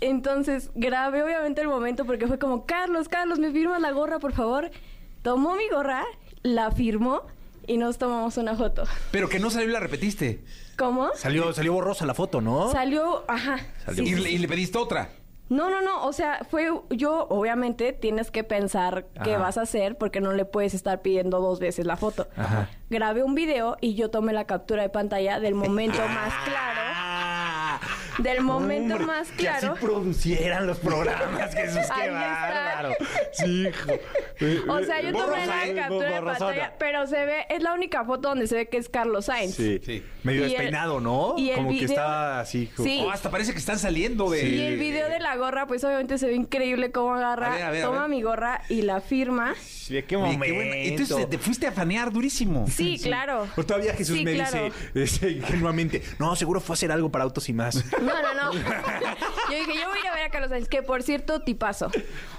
Entonces grabé obviamente el momento porque fue como, Carlos, Carlos, ¿me firmas la gorra, por favor? Tomó mi gorra, la firmó y nos tomamos una foto. Pero que no salió y la repetiste. ¿Cómo? Salió, salió borrosa la foto, ¿no? Salió, ajá. Salió sí, Y, sí, le- pediste otra. No, no, no, o sea, fue yo, obviamente tienes que pensar qué vas a hacer porque no le puedes estar pidiendo dos veces la foto. Ajá. Grabé un video y yo tomé la captura de pantalla del momento más claro. Del momento Hombre, más Que así claro. producieran los programas. Jesús, qué bárbaro. Sí, hijo. Eh, O sea, yo tomé Borrosa, la ¿eh? captura de pantalla, pero se ve, es la única foto donde se ve que es Carlos Sainz. Sí. Sí. Medio Y el- despeinado, ¿no? y el Como que video- está así. como- Sí. Oh, hasta parece que están saliendo de. Y el video de la gorra, pues obviamente se ve increíble cómo agarra, A ver, a ver, a toma mi gorra y la firma. Sí, qué momento. qué bueno. Entonces te fuiste a fanear durísimo. Sí, claro. O todavía Jesús Sí, me claro. dice, dice ingenuamente, no, seguro fue a hacer algo para autos y más. No, no, no. Yo dije, yo voy a ver a Carlos Sainz, que por cierto, tipazo.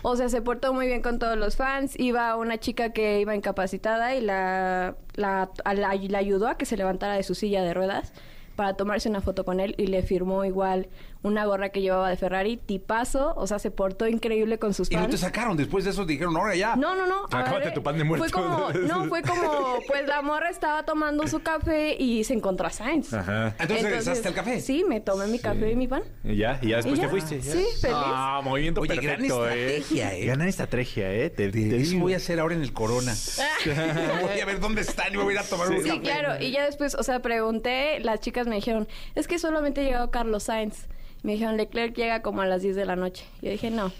O sea, se portó muy bien con todos los fans. Iba una chica que iba incapacitada y la, la- la ayudó a que se levantara de su silla de ruedas para tomarse una foto con él y le firmó igual una gorra que llevaba de Ferrari, tipazo, o sea, se portó increíble con sus Y no te fans. sacaron. Después de eso dijeron, ahora ya. No, no, no. Acábate tu pan de muerto. Fue como, no, fue como, pues la morra estaba tomando su café y se encontró a Sainz. Ajá. Entonces, regresaste al café. Sí, me tomé mi café y mi pan. Y ya, y ya después ¿Y te fuiste. Sí, feliz. Ah, movimiento Oye, gran perfecto, estrategia, ¿eh? Gran estrategia, ¿eh? Te, te digo. voy a hacer ahora en el Corona. voy a ver dónde están y me voy a ir a tomar un Sí, café. claro. Y ya después, o sea, pregunté, las chicas me dijeron, es que solamente llegó Carlos Sainz. Me dijeron, Leclerc llega como a las 10 de la noche. Yo dije, no,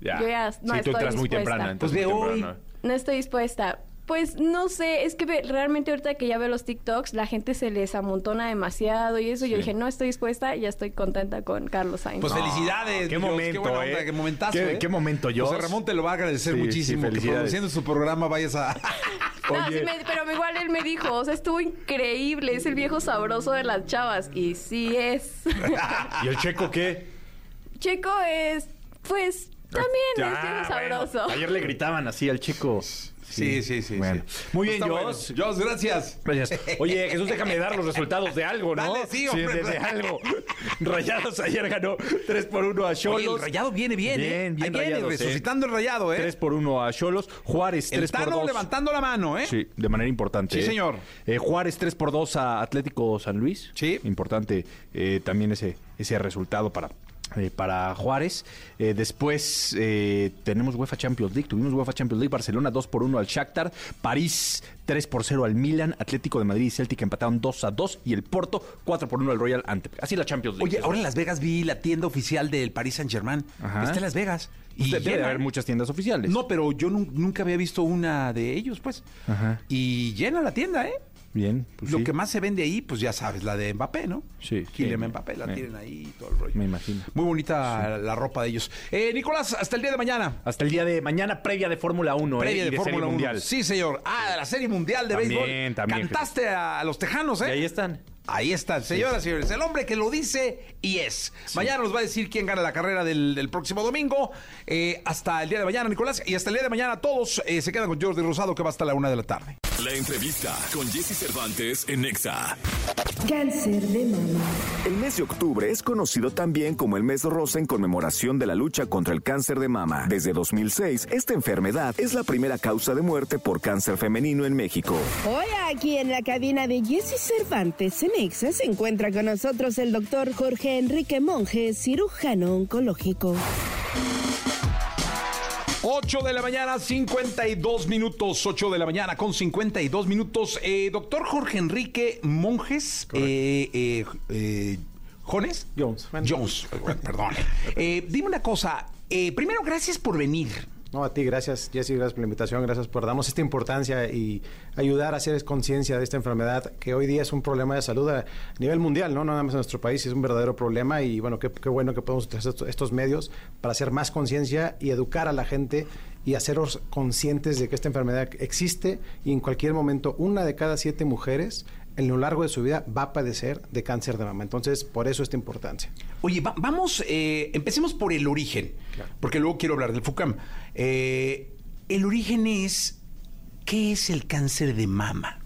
Ya. Yo ya no sí, tú estoy entras muy dispuesta. entras Pues de muy hoy. temprano. no estoy dispuesta. Pues no sé, es que ve- realmente ahorita que ya veo los TikToks, la gente se les amontona demasiado y eso. Yo dije, no estoy dispuesta, ya estoy contenta con Carlos Sainz. Pues felicidades. qué Dios, momento, qué onda, ¿eh? qué momentazo. Qué- ¿eh? qué momento, Dios. José Ramón te lo va a agradecer Sí, muchísimo. sí, que produciendo su programa vayas a. No, sí me- pero igual él me dijo, o sea, estuvo increíble, es el viejo sabroso de las chavas. Y sí es. ¿Y el checo qué? Checo es, pues, también Ya, es viejo bueno, sabroso. ayer le gritaban así al checo. Sí, sí, sí. Bueno. sí. Muy bien, Está Jos. bueno. Jos, gracias. Gracias. Oye, Jesús, déjame dar los resultados de algo, ¿no? Dale, sí, hombre. de, de algo. Rayados ayer ganó 3 por 1 a Cholos. el rayado viene bien, ¿eh? Bien, bien Ahí viene, Rayados, ¿eh? resucitando el rayado, ¿eh? 3 por 1 a Cholos. Juárez 3 el por Tano 2. levantando la mano, ¿eh? Sí, de manera importante. Sí, ¿eh? señor. Eh, Juárez 3 por 2 a Atlético San Luis. Sí. Importante eh, también ese, ese resultado para, eh, para Juárez. Eh, después eh, tenemos UEFA Champions League. Tuvimos UEFA Champions League. Barcelona 2 por 1 al Shakhtar. París 3 por 0 al Milan. Atlético de Madrid y Celtic empataron 2 a 2. Y el Porto 4 por 1 al Royal Antep. Así la Champions League. Oye, ahora en Las Vegas vi la tienda oficial del Paris Saint Germain. Ajá. Está en Las Vegas. Y debe de haber muchas tiendas oficiales. No, pero yo nun- nunca había visto una de ellos, pues. Ajá. Y llena la tienda, ¿eh? Bien. pues Lo sí. que más se vende ahí, pues ya sabes, la de Mbappé, ¿no? Sí, Kylian sí. Mbappé, la Eh. tienen ahí y todo el rollo. Me imagino. Muy bonita la ropa de ellos. Eh, Nicolás, hasta el día de mañana. Hasta el día de mañana, previa de Fórmula 1. Previa eh, de, Serie Fórmula 1. Mundial. Sí, señor. Ah, de la Serie Mundial de También, Béisbol. también, Cantaste a los tejanos, ¿eh? Y ahí están. Ahí están, señoras y señores. El hombre que lo dice y es. Mañana nos va a decir quién gana la carrera del, del próximo domingo. Eh, hasta el día de mañana, Nicolás. Y hasta el día de mañana todos eh, se quedan con Jordi Rosado, que va hasta la una de la tarde. La entrevista con Jesse Cervantes en Nexa. Cáncer de mama. El mes de octubre es conocido también como el mes rosa en conmemoración de la lucha contra el cáncer de mama. Desde 2006, esta enfermedad es la primera causa de muerte por cáncer femenino en México. Hoy aquí en la cabina de Jesse Cervantes en Exa se encuentra con nosotros el doctor Jorge Enrique Monge, cirujano oncológico. 8 de la mañana, 52 minutos. 8 de la mañana con 52 minutos. Eh, doctor Jorge Enrique Monjes. Eh, eh, eh, ¿Jones? Jones. Jones, perdón. Eh, dime una cosa. eh, primero, gracias por venir. No, a ti, gracias, Jessy, gracias por la invitación, gracias por darnos esta importancia y ayudar a hacer conciencia de esta enfermedad que hoy día es un problema de salud a nivel mundial, ¿no? No nada más en nuestro país, es un verdadero problema y bueno, qué, qué bueno que podemos utilizar estos, medios para hacer más conciencia y educar a la gente y hacerlos conscientes de que esta enfermedad existe y en cualquier momento una de cada siete mujeres en lo largo de su vida va a padecer de cáncer de mama. Entonces, por eso esta importancia. Oye, va- vamos, eh, empecemos por el origen, porque luego quiero hablar del FUCAM. Eh, el origen es, ¿qué es el cáncer de mama?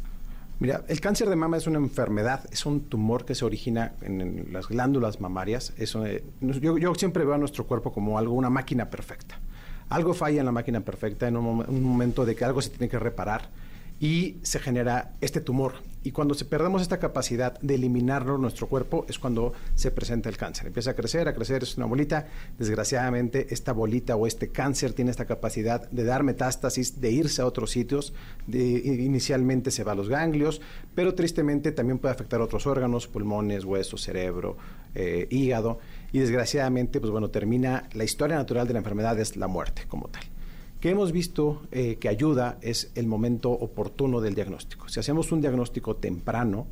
Mira, el cáncer de mama es una enfermedad, es un tumor que se origina en, las glándulas mamarias. Eh, yo, siempre veo a nuestro cuerpo como algo, una máquina perfecta. Algo falla en la máquina perfecta en un, un momento de que algo se tiene que reparar y se genera este tumor. Y cuando se perdemos esta capacidad de eliminarlo nuestro cuerpo es cuando se presenta el cáncer. Empieza a crecer, a crecer, es una bolita. Desgraciadamente, esta bolita o este cáncer tiene esta capacidad de dar metástasis, de irse a otros sitios. De, inicialmente se va a los ganglios, pero tristemente también puede afectar otros órganos, pulmones, huesos, cerebro, eh, hígado y desgraciadamente, pues bueno, termina, la historia natural de la enfermedad es la muerte como tal. ¿Qué hemos visto eh, que ayuda es el momento oportuno del diagnóstico. Si hacemos un diagnóstico temprano,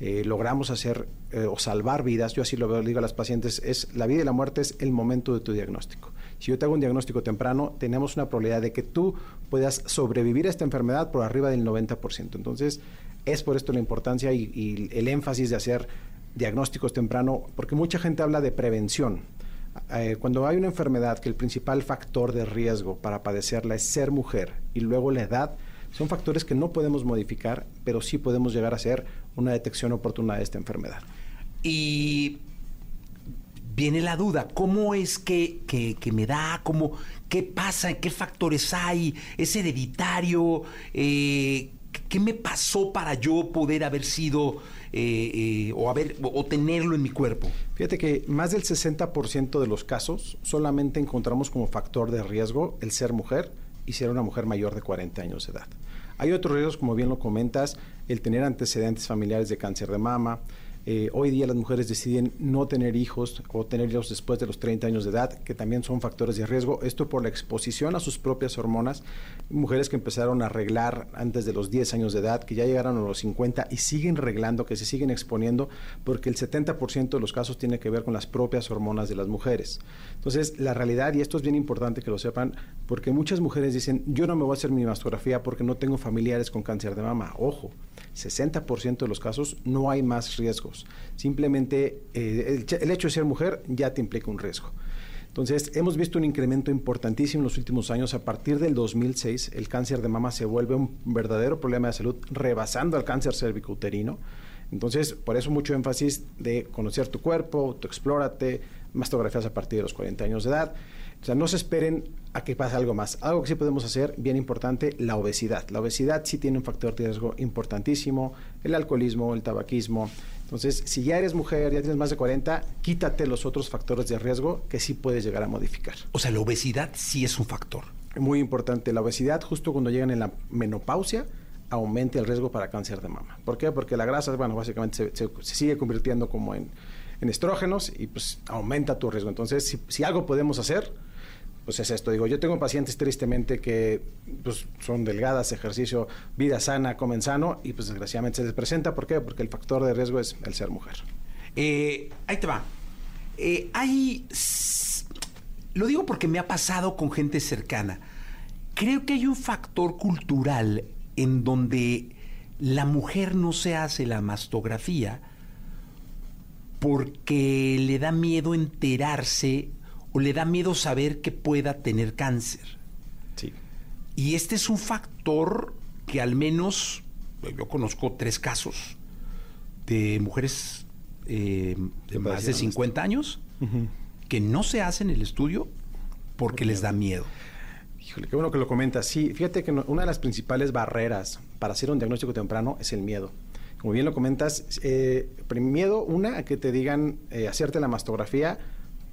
eh, logramos hacer eh, o salvar vidas, yo así lo digo a las pacientes, es la vida y la muerte es el momento de tu diagnóstico. Si yo te hago un diagnóstico temprano, tenemos una probabilidad de que tú puedas sobrevivir a esta enfermedad por arriba del 90%. Entonces, es por esto la importancia y el énfasis de hacer diagnósticos temprano, porque mucha gente habla de prevención. Eh, cuando hay una enfermedad que el principal factor de riesgo para padecerla es ser mujer y luego la edad, son factores que no podemos modificar, pero sí podemos llegar a hacer una detección oportuna de esta enfermedad. Y viene la duda, ¿cómo es que, que- me da? ¿Cómo, ¿Qué pasa? ¿Qué factores hay? ¿Es hereditario? Eh, ¿Qué me pasó para yo poder haber sido eh, eh, o, haber, o tenerlo en mi cuerpo? Fíjate que más del 60% de los casos solamente encontramos como factor de riesgo el ser mujer y ser una mujer mayor de 40 años de edad. Hay otros riesgos, como bien lo comentas, el tener antecedentes familiares de cáncer de mama. Eh, hoy día las mujeres deciden no tener hijos o tener hijos después de los 30 años de edad, que también son factores de riesgo. Esto por la exposición a sus propias hormonas. Mujeres que empezaron a arreglar antes de los 10 años de edad, que ya llegaron a los 50 y siguen reglando, que se siguen exponiendo, porque el 70% de los casos tiene que ver con las propias hormonas de las mujeres. Entonces, la realidad, y esto es bien importante que lo sepan, porque muchas mujeres dicen, yo no me voy a hacer mi mastografía porque no tengo familiares con cáncer de mama. Ojo, 60% de los casos no hay más riesgos. Simplemente eh, el, hecho de ser mujer ya te implica un riesgo. Entonces, hemos visto un incremento importantísimo en los últimos años. A partir del 2006, el cáncer de mama se vuelve un verdadero problema de salud, rebasando al cáncer cervicouterino. Entonces, por eso mucho énfasis de conocer tu cuerpo, tu explórate, mastografías a partir de los 40 años de edad. O sea, no se esperen a que pase algo más. Algo que sí podemos hacer, bien importante, la obesidad. La obesidad sí tiene un factor de riesgo importantísimo, el alcoholismo, el tabaquismo. Entonces, si ya eres mujer, ya tienes más de 40, quítate los otros factores de riesgo que sí puedes llegar a modificar. O sea, la obesidad sí es un factor. Muy importante, la obesidad justo cuando llegan en la menopausia aumenta el riesgo para cáncer de mama. ¿Por qué? Porque la grasa, bueno, básicamente se, se- se sigue convirtiendo como en, en estrógenos y pues aumenta tu riesgo. Entonces, si, si algo podemos hacer, pues es esto. Digo, yo tengo pacientes tristemente que pues, son delgadas, ejercicio, vida sana, comen sano y pues desgraciadamente se les presenta. ¿Por qué? Porque el factor de riesgo es el ser mujer. Eh, ahí te va. Eh, hay. Lo digo porque me ha pasado con gente cercana. Creo que hay un factor cultural en donde la mujer no se hace la mastografía porque le da miedo enterarse o le da miedo saber que pueda tener cáncer. Sí. Y este es un factor que al menos yo conozco tres casos de mujeres eh, de más de padecieron 50 años que no se hacen el estudio porque les da miedo. Híjole, qué bueno que lo comentas. Sí, fíjate que no- una de las principales barreras para hacer un diagnóstico temprano es el miedo. Como bien lo comentas, eh, miedo, una, a que te digan eh, hacerte la mastografía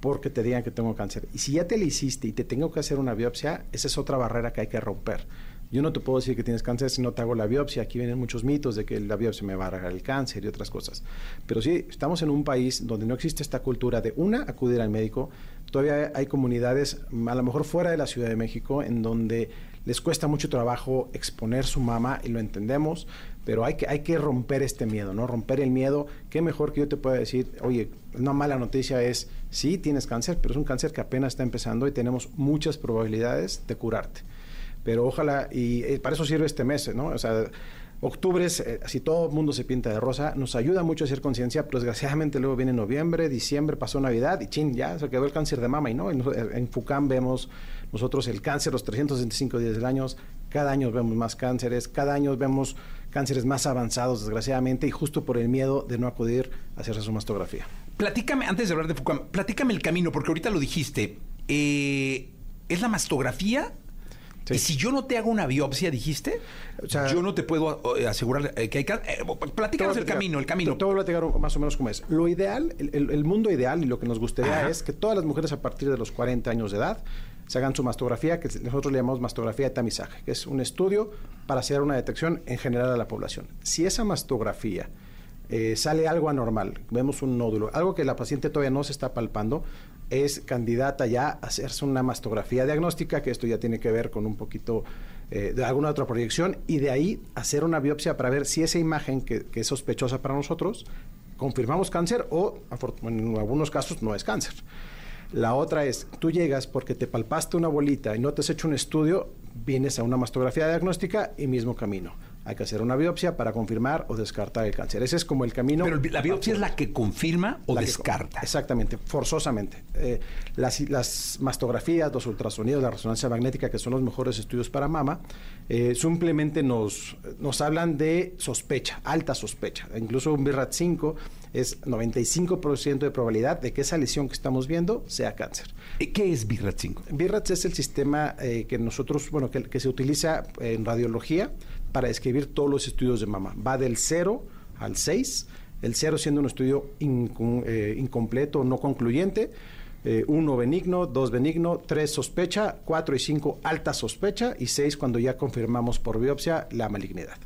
porque te digan que tengo cáncer. Y si ya te la hiciste y te tengo que hacer una biopsia, esa es otra barrera que hay que romper. Yo no te puedo decir que tienes cáncer si no te hago la biopsia. Aquí vienen muchos mitos de que la biopsia me va a arreglar el cáncer y otras cosas. Pero sí, estamos en un país donde no existe esta cultura de, una, acudir al médico. Todavía hay comunidades, a lo mejor fuera de la Ciudad de México, en donde les cuesta mucho trabajo exponer su mama y lo entendemos, pero hay que, hay que romper este miedo, ¿no? Romper el miedo. Qué mejor que yo te pueda decir, oye, una mala noticia es, sí, tienes cáncer, pero es un cáncer que apenas está empezando y tenemos muchas probabilidades de curarte. Pero ojalá, y eh, para eso sirve este mes, ¿no? O sea, octubre, es, eh, si todo el mundo se pinta de rosa, nos ayuda mucho a hacer conciencia, pero desgraciadamente luego viene noviembre, diciembre, pasó Navidad y chin, ya se quedó el cáncer de mama y no. En, en FUCAM vemos nosotros el cáncer los 365 días del año, cada año vemos más cánceres, cada año vemos cánceres más avanzados, desgraciadamente, y justo por el miedo de no acudir a hacerse su mastografía. Platícame, antes de hablar de Fucam, platícame el camino, porque ahorita lo dijiste. Eh, ¿Es la mastografía? Y si yo no te hago una biopsia, dijiste, yo no te puedo eh, asegurar eh, que hay cáncer. Eh, platícanos el camino, el camino. Te, voy a platicar más o menos cómo es. Lo ideal, el, el- el mundo ideal y lo que nos gustaría Ajá. es que todas las mujeres a partir de los 40 años de edad se hagan su mastografía, que nosotros le llamamos mastografía de tamizaje, que es un estudio para hacer una detección en general a la población. Si esa mastografía eh, sale algo anormal, vemos un nódulo, algo que la paciente todavía no se está palpando, es candidata ya a hacerse una mastografía diagnóstica, que esto ya tiene que ver con un poquito eh, de alguna otra proyección, y de ahí hacer una biopsia para ver si esa imagen que, que es sospechosa para nosotros, confirmamos cáncer o en algunos casos no es cáncer. La otra es, tú llegas porque te palpaste una bolita y no te has hecho un estudio, vienes a una mastografía diagnóstica y mismo camino. Hay que hacer una biopsia para confirmar o descartar el cáncer. Ese es como el camino. Pero la biopsia es la que confirma o que- descarta. exactamente, forzosamente. Eh, las, las mastografías, los ultrasonidos, la resonancia magnética, que son los mejores estudios para mama, eh, simplemente nos, nos hablan de sospecha, alta sospecha. Incluso un BIRAT 5 es 95% de probabilidad de que esa lesión que estamos viendo sea cáncer. ¿Qué es BIRAT 5? BIRATS es el sistema eh, que nosotros, bueno, que, que se utiliza en radiología para describir todos los estudios de mama. Va del 0 al 6, el 0 siendo un estudio eh, incompleto, no concluyente, 1 benigno, 2 benigno, 3 sospecha, 4 y 5 alta sospecha y 6 cuando ya confirmamos por biopsia la malignidad.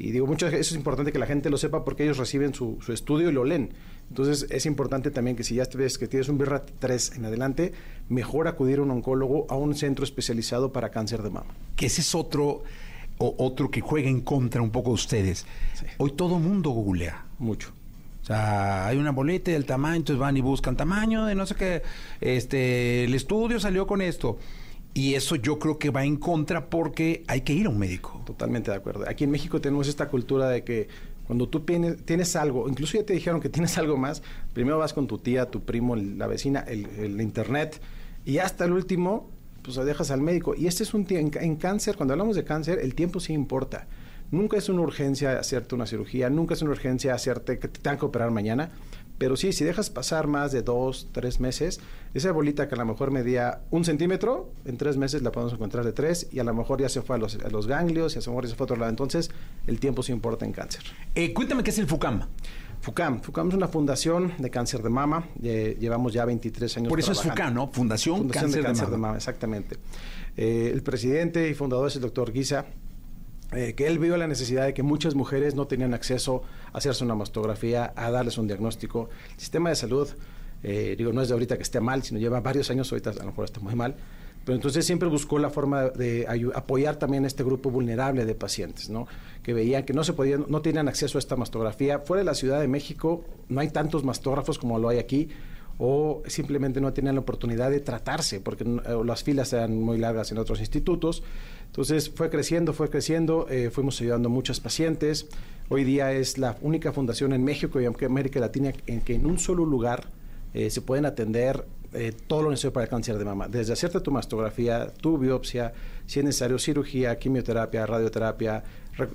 Y digo, mucho, eso es importante que la gente lo sepa porque ellos reciben su, su estudio y lo leen. Entonces es importante también que si ya ves que tienes un BIRAT 3 en adelante, mejor acudir a un oncólogo a un centro especializado para cáncer de mama. Que ese es otro, o- otro que juega en contra un poco de ustedes. Hoy todo mundo googlea. Mucho. O sea, hay una boleta del tamaño, entonces van y buscan tamaño de no sé qué. Este, el estudio salió con esto. Y eso yo creo que va en contra porque hay que ir a un médico. Totalmente de acuerdo. Aquí en México tenemos esta cultura de que cuando tú tienes, algo, incluso ya te dijeron que tienes algo más, primero vas con tu tía, tu primo, la vecina, el, internet, y hasta el último, pues lo dejas al médico. Y este es un tie- en, ca- en cáncer, cuando hablamos de cáncer, el tiempo sí importa. Nunca es una urgencia hacerte una cirugía, nunca es una urgencia hacerte que te tengan que operar mañana. Pero sí, si dejas pasar más de dos, tres meses, esa bolita que a lo mejor medía un centímetro, en tres meses la podemos encontrar de tres y a lo mejor ya se fue a los, a los ganglios y a lo mejor ya se fue a otro lado. Entonces, el tiempo sí importa en cáncer. Eh, cuéntame qué es el FUCAM. FUCAM. FUCAM es una fundación de cáncer de mama. eh, llevamos ya 23 años Por eso es. FUCAM, ¿no? Fundación, Cáncer, de, Mama. exactamente. Eh, el presidente y fundador es el doctor Guisa, eh, que él vio la necesidad de que muchas mujeres no tenían acceso a hacerse una mastografía, a darles un diagnóstico. El sistema de salud, eh, digo, no es de ahorita que esté mal, sino lleva varios años, ahorita a lo mejor está muy mal. Pero entonces siempre buscó la forma de apoyar también a este grupo vulnerable de pacientes, ¿no? Que veían que no se podían, no tenían acceso a esta mastografía. Fuera de la Ciudad de México no hay tantos mastógrafos como lo hay aquí o simplemente no tenían la oportunidad de tratarse porque eh, las filas eran muy largas en otros institutos. Entonces fue creciendo, fue creciendo, eh, fuimos ayudando a muchos pacientes. Hoy día es la única fundación en México y América Latina en que en un solo lugar eh, se pueden atender eh, todo lo necesario para el cáncer de mama, desde hacerte tu mastografía, tu biopsia, si es necesario cirugía, quimioterapia, radioterapia,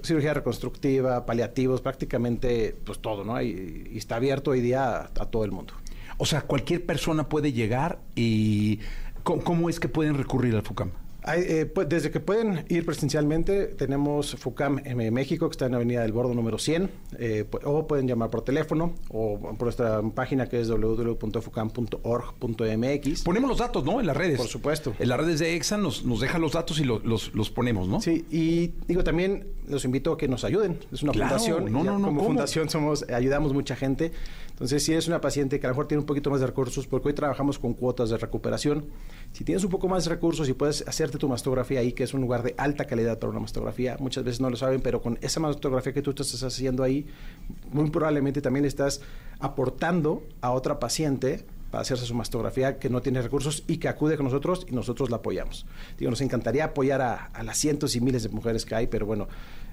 cirugía reconstructiva, paliativos, prácticamente pues todo, ¿no? Y, está abierto hoy día a, a todo el mundo. O sea, cualquier persona puede llegar y... ¿Cómo, cómo es que pueden recurrir al FUCAM? Hay, eh, pues, desde que pueden ir presencialmente, tenemos FUCAM en México, que está en la Avenida del Bordo número 100, eh, o pueden llamar por teléfono, o por nuestra página que es www.fucam.org.mx. Ponemos los datos, ¿no? En las redes. Por supuesto. En las redes de EXA nos, nos deja los datos y lo- los, los ponemos, ¿no? Sí, y digo también los invito a que nos ayuden. Es una Claro, fundación. no, no, no, Como ¿cómo? fundación somos, ayudamos mucha gente. Entonces, si eres una paciente que a lo mejor tiene un poquito más de recursos, porque hoy trabajamos con cuotas de recuperación, si tienes un poco más de recursos y puedes hacerte tu mastografía ahí, que es un lugar de alta calidad para una mastografía, muchas veces no lo saben, pero con esa mastografía que tú estás haciendo ahí, muy probablemente también estás aportando a otra paciente para hacerse su mastografía que no tiene recursos y que acude con nosotros y nosotros la apoyamos. Digo, nos encantaría apoyar a, las cientos y miles de mujeres que hay, pero bueno,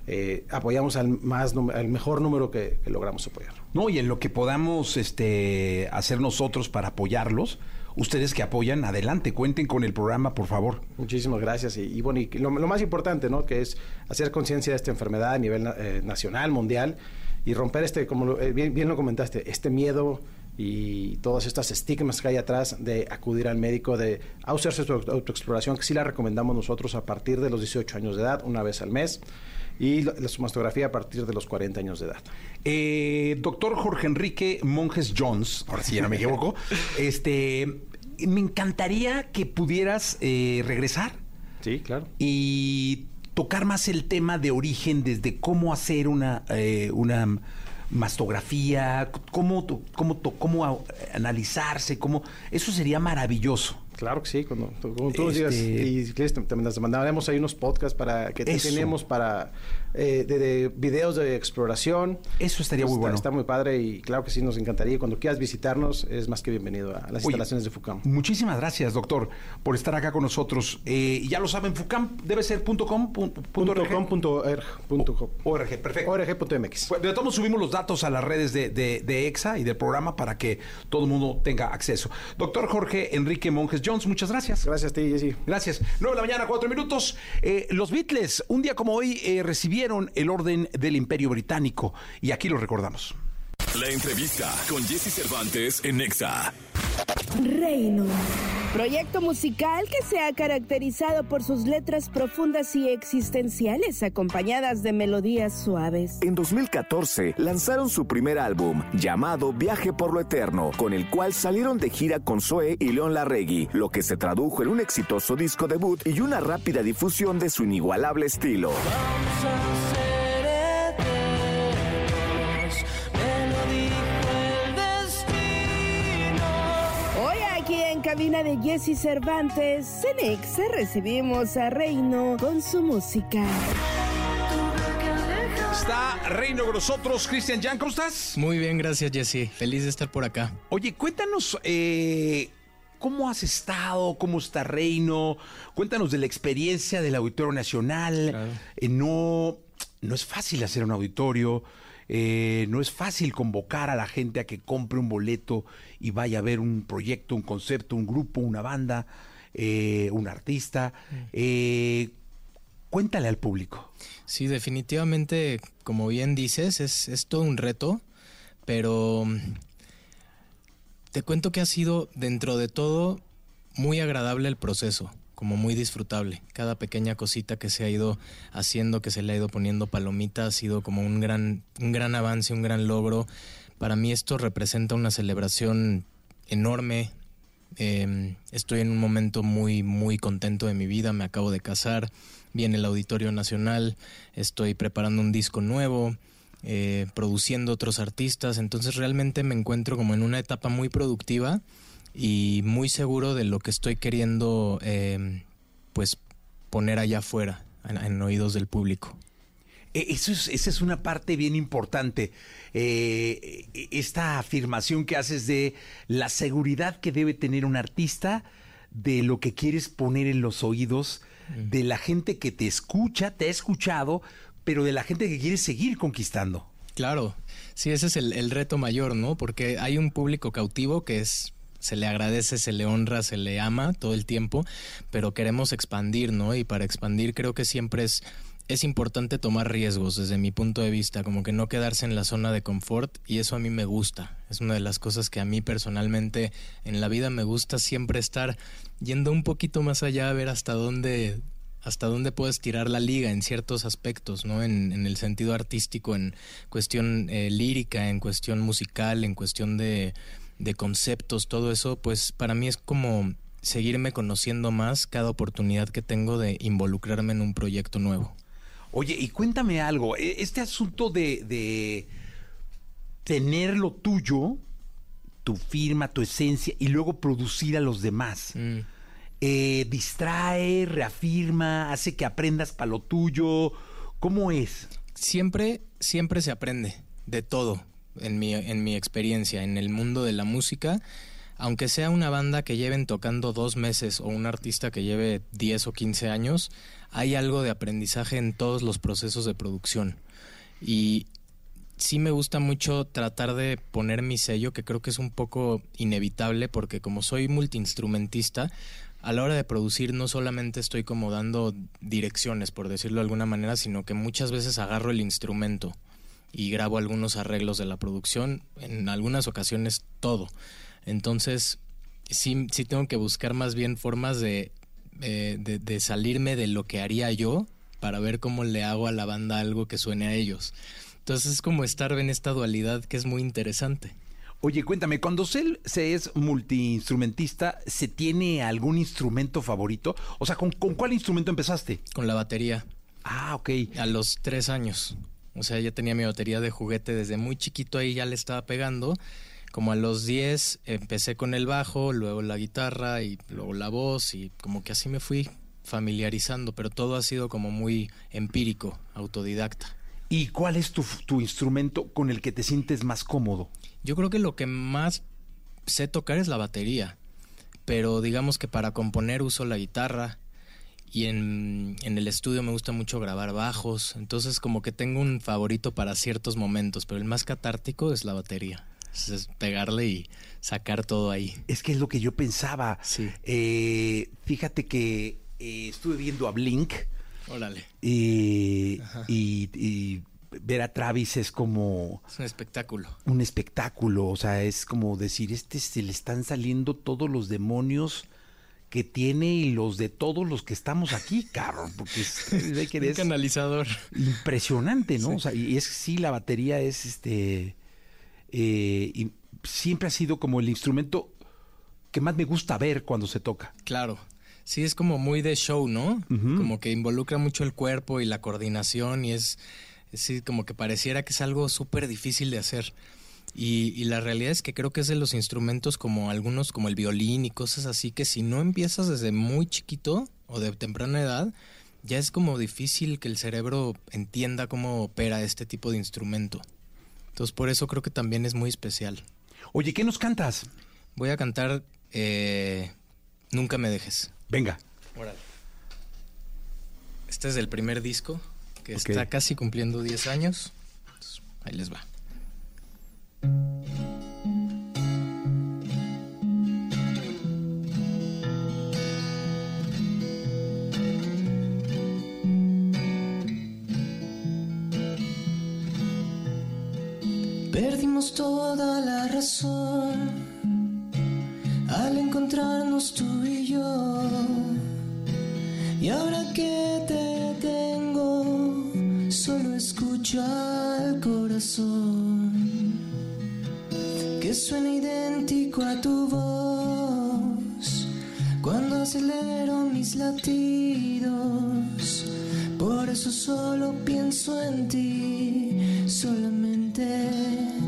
eh, apoyamos al, más, al mejor número que, que logramos apoyar. No, y en lo que podamos este, hacer nosotros para apoyarlos, ustedes que apoyan, adelante, cuenten con el programa, por favor. Muchísimas gracias. Y, bueno, y lo, más importante, ¿no? Que es hacer conciencia de esta enfermedad a nivel eh, nacional, mundial, y romper este, como lo- eh, bien, bien lo comentaste, este miedo y todas estas estigmas que hay atrás de acudir al médico, de hacerse su auto- autoexploración, que sí la recomendamos nosotros a partir de los 18 años de edad, una vez al mes, y la, la su mastografía a partir de los 40 años de edad. Eh, doctor Jorge Enrique Monjes Jones, ahora sí ya no me equivoco, este, me encantaría que pudieras eh, regresar Sí, claro. y tocar más el tema de origen desde cómo hacer una, eh, una, mastografía, cómo, cómo, cómo analizarse, cómo... Eso sería maravilloso. Claro que sí, cuando, cuando tú nos digas, Este- y quieres, te, mandaremos ahí unos podcasts para que te tenemos para eh, de, de videos de exploración. Eso estaría muy bueno. Está muy padre y claro que sí, nos encantaría. Cuando quieras visitarnos, es más que bienvenido a las Oye, instalaciones de FUCAM. Muchísimas gracias, doctor, por estar acá con nosotros. Eh, ya lo saben, FUCAM debe ser punto .com, punto, org. com, punto org, punto. ORG, perfecto. ORG.mx. Pues, de todos subimos los datos a las redes de, de- de EXA y del programa para que todo el mundo tenga acceso. Doctor Jorge Enrique Monjes Jones, muchas gracias. Gracias a ti, Jessy. Gracias. 9 de la mañana, 4 minutos. Eh, los Beatles, un día como hoy, eh, el orden del Imperio Británico y aquí lo recordamos. La entrevista con Jesse Cervantes en Nexa. Reino. Proyecto musical que se ha caracterizado por sus letras profundas y existenciales acompañadas de melodías suaves. En 2014 lanzaron su primer álbum, llamado Viaje por lo Eterno, con el cual salieron de gira con Zoe y León Larregui, lo que se tradujo en un exitoso disco debut y una rápida difusión de su inigualable estilo. Cabina de Jesse Cervantes, en Exa recibimos a Reino con su música. Está Reino con nosotros, Cristian Jan, ¿cómo estás? Muy bien, gracias Jesse. Feliz de estar por acá. Oye, cuéntanos eh, cómo has estado, cómo está Reino, cuéntanos de la experiencia del Auditorio Nacional. Eh, no, no es fácil hacer un auditorio, eh, no es fácil convocar a la gente a que compre un boleto y vaya a ver un proyecto, un concepto, un grupo, una banda, eh, un artista. Eh, cuéntale al público. Sí, definitivamente, como bien dices, es, es todo un reto, pero mm, te cuento que ha sido, dentro de todo, muy agradable el proceso, como muy disfrutable. Cada pequeña cosita que se ha ido haciendo, que se le ha ido poniendo palomita, ha sido como un gran, un gran avance, un gran logro. Para mí esto representa una celebración enorme. Eh, estoy en un momento muy, muy contento de mi vida. Me acabo de casar. Viene el Auditorio Nacional. Estoy preparando un disco nuevo. eh, produciendo otros artistas. Entonces realmente me encuentro como en una etapa muy productiva y muy seguro de lo que estoy queriendo eh, pues poner allá afuera, en oídos del público. Eh, Eso es, esa es una parte bien importante. Eh, eh, esta afirmación que haces de la seguridad que debe tener un artista de lo que quieres poner en los oídos de la gente que te escucha, te ha escuchado, pero de la gente que quieres seguir conquistando. Claro, sí, ese es el, el reto mayor, ¿no? Porque hay un público cautivo que es se le agradece, se le honra, se le ama todo el tiempo, pero queremos expandir, ¿no? Y para expandir creo que siempre es es importante tomar riesgos desde mi punto de vista, como que no quedarse en la zona de confort y eso a mí me gusta. Es una de las cosas que a mí personalmente en la vida me gusta siempre estar yendo un poquito más allá a ver hasta dónde hasta dónde puedes tirar la liga en ciertos aspectos, ¿no? En, el sentido artístico, en cuestión eh, lírica, en cuestión musical, en cuestión de, de conceptos, todo eso, pues para mí es como seguirme conociendo más cada oportunidad que tengo de involucrarme en un proyecto nuevo. Oye, y cuéntame algo, e- este asunto de, de tener lo tuyo, tu firma, tu esencia, y luego producir a los demás. Eh, distrae, reafirma, hace que aprendas para lo tuyo. ¿Cómo es? Siempre, siempre se aprende de todo en mi, en mi experiencia, en el mundo de la música. Aunque sea una banda que lleven tocando dos meses o un artista que lleve 10 o 15 años, hay algo de aprendizaje en todos los procesos de producción. Y sí me gusta mucho tratar de poner mi sello, que creo que es un poco inevitable porque como soy multiinstrumentista, a la hora de producir no solamente estoy como dando direcciones, por decirlo de alguna manera, sino que muchas veces agarro el instrumento y grabo algunos arreglos de la producción, en algunas ocasiones todo. Entonces, sí, sí tengo que buscar más bien formas de, eh, de, de salirme de lo que haría yo para ver cómo le hago a la banda algo que suene a ellos. Entonces es como estar en esta dualidad que es muy interesante. Oye, cuéntame, cuando se, se es multiinstrumentista, ¿se tiene algún instrumento favorito? O sea, ¿con, con cuál instrumento empezaste? Con la batería. Ah, ok. A los tres años. O sea, ya tenía mi batería de juguete desde muy chiquito, ahí ya le estaba pegando. Como a los 10 empecé con el bajo, luego la guitarra y luego la voz y como que así me fui familiarizando, pero todo ha sido como muy empírico, autodidacta. ¿Y cuál es tu, tu instrumento con el que te sientes más cómodo? Yo creo que lo que más sé tocar es la batería, pero digamos que para componer uso la guitarra y en, en el estudio me gusta mucho grabar bajos, entonces como que tengo un favorito para ciertos momentos, pero el más catártico es la batería. Es pegarle y sacar todo ahí. Es que es lo que yo pensaba. Eh, fíjate que eh, estuve viendo a Blink. Órale. Y, y- y ver a Travis es como Es un espectáculo. un espectáculo. O sea, es como decir, este se le están saliendo todos los demonios que tiene y los de todos los que estamos aquí, cabrón. Porque es, que Un es canalizador. impresionante, ¿no? O sea, y es sí, la batería es este. Eh, y siempre ha sido como el instrumento que más me gusta ver cuando se toca. Claro. Sí, es como muy de show, ¿no? Como que involucra mucho el cuerpo y la coordinación y es, es sí, como que pareciera que es algo súper difícil de hacer. Y, y la realidad es que creo que es de los instrumentos como algunos, como el violín y cosas así, que si no empiezas desde muy chiquito o de temprana edad, ya es como difícil que el cerebro entienda cómo opera este tipo de instrumento. Entonces por eso creo que también es muy especial. Oye, ¿qué nos cantas? Voy a cantar eh, Nunca me dejes. Venga. Órale. Este es del primer disco, que está casi cumpliendo 10 años. Entonces, Ahí les va. Perdimos toda la razón al encontrarnos tú y yo. Y ahora que te tengo, solo escucho al corazón que suena idéntico a tu voz cuando acelero mis latidos. Por eso solo pienso en ti, solamente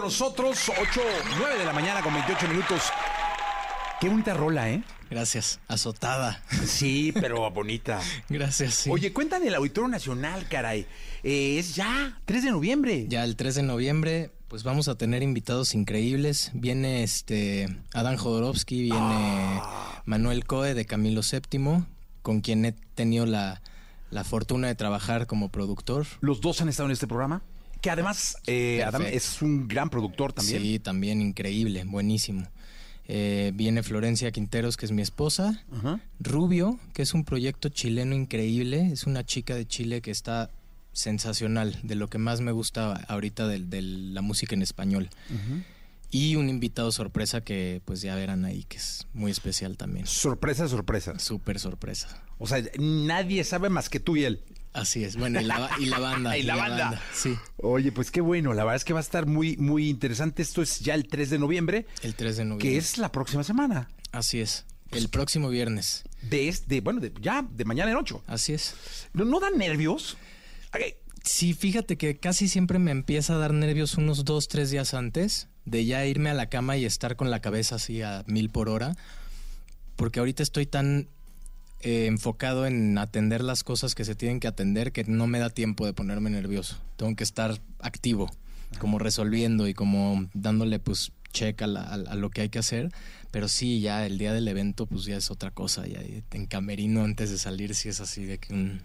con nosotros, 8, 9 de la mañana con 28 minutos. Qué bonita rola, ¿eh? Gracias. Azotada. Sí, pero bonita. Gracias. sí. Oye, cuéntame el Auditorio Nacional, caray. Eh, es ya, 3 de noviembre. Ya el 3 de noviembre, pues vamos a tener invitados increíbles. Viene este Adán Jodorowsky, viene Ah. Manuel Coe de Camilo VII, con quien he tenido la, la fortuna de trabajar como productor. ¿Los dos han estado en este programa? Que además, eh, Adam es un gran productor también. Sí, también increíble, buenísimo. Eh, viene Florencia Quinteros, que es mi esposa. Rubio, que es un proyecto chileno increíble. Es una chica de Chile que está sensacional, de lo que más me gusta ahorita de, de la música en español. Y un invitado sorpresa que pues ya verán ahí, que es muy especial también. Sorpresa, sorpresa. Súper sorpresa. O sea, nadie sabe más que tú y él. Así es. Bueno, y la, y la banda. y la banda. Sí. Oye, pues qué bueno. La verdad es que va a estar muy, muy interesante. Esto es ya el 3 de noviembre. El 3 de noviembre. Que es la próxima semana. Así es. El próximo viernes. De este, bueno, de, ya, de mañana en 8. Así es. ¿No, no dan nervios? Sí, fíjate que casi siempre me empieza a dar nervios unos dos, tres días antes de ya irme a la cama y estar con la cabeza así a mil por hora. Porque ahorita estoy tan eh, enfocado en atender las cosas que se tienen que atender que no me da tiempo de ponerme nervioso. Tengo que estar activo, como resolviendo y como dándole pues check a, la- a- a lo que hay que hacer. Pero sí, ya el día del evento pues ya es otra cosa. Ya en camerino antes de salir sí es así de que un,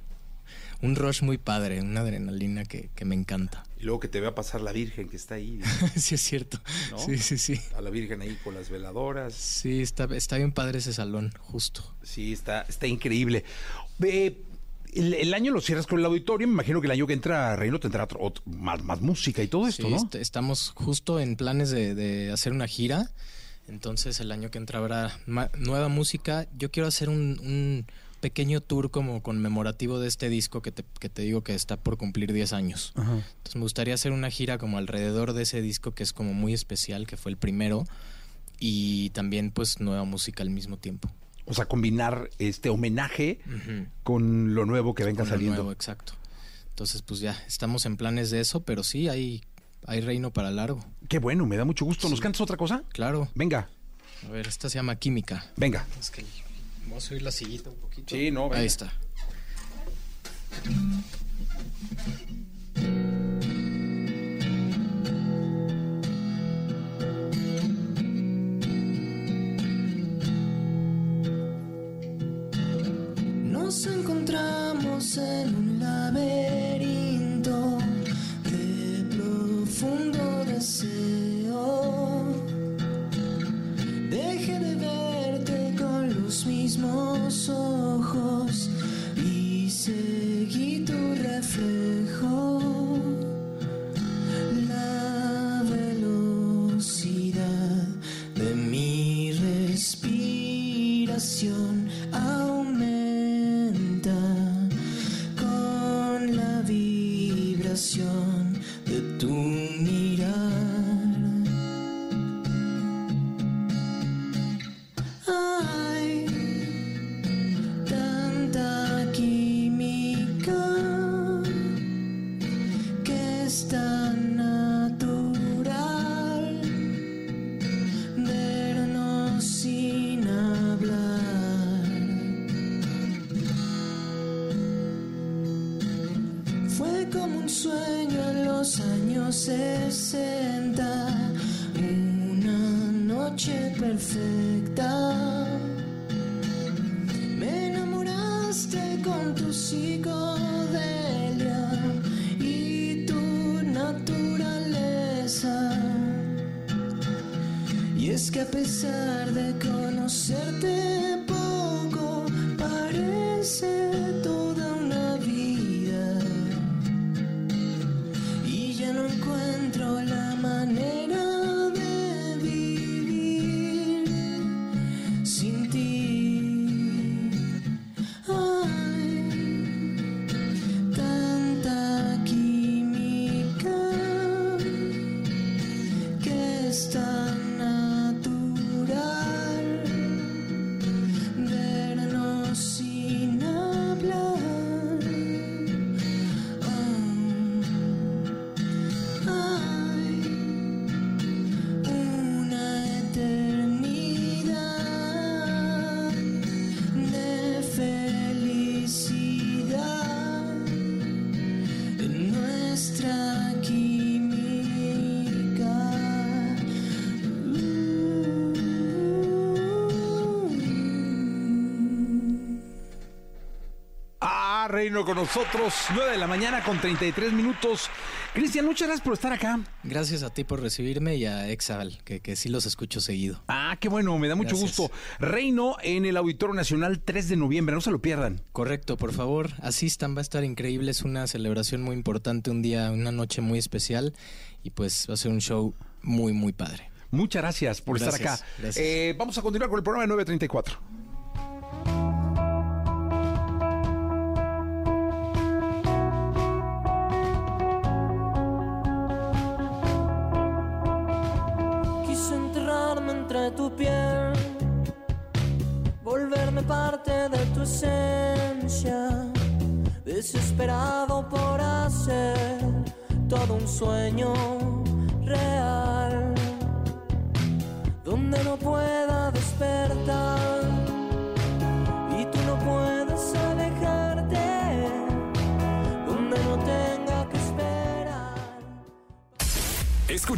un rush muy padre, una adrenalina que, que me encanta. Luego que te vea pasar la Virgen que está ahí. sí, es cierto. ¿no? Sí, sí, sí. A la Virgen ahí con las veladoras. Sí, está, está bien padre ese salón, justo. Sí, está, está increíble. Eh, el, el año lo cierras con el auditorio. Me imagino que el año que entra Reino tendrá otro- otro- más, más música y todo esto, Sí, ¿no? est- estamos justo en planes de, de hacer una gira. Entonces el año que entra habrá nueva música. Yo quiero hacer un, un pequeño tour como conmemorativo de este disco que te, que te digo que está por cumplir 10 años. Entonces me gustaría hacer una gira como alrededor de ese disco que es como muy especial, que fue el primero. Y también pues nueva música al mismo tiempo. O sea, combinar este homenaje con lo nuevo que venga Con lo saliendo. nuevo, exacto. Entonces, pues ya, estamos en planes de eso, pero sí, hay, hay reino para largo. Qué bueno, me da mucho gusto. ¿Nos cantas otra cosa? Claro. Venga. A ver, esta se llama Química. Venga. Es que vamos a subir la sillita un poquito. Sí, no, venga. Ahí está. Sin ti. Con nosotros, 9 de la mañana con 33 minutos. Cristian, muchas gracias por estar acá. Gracias a ti por recibirme y a Exal, que, que sí los escucho seguido. Ah, qué bueno, me da mucho Gracias. gusto. Reino en el Auditorio Nacional 3 de noviembre, no se lo pierdan. Correcto, por favor, asistan, va a estar increíble, es una celebración muy importante, un día, una noche muy especial y pues va a ser un show muy, muy padre. Muchas gracias por estar acá. Eh, vamos a continuar con el programa de 934.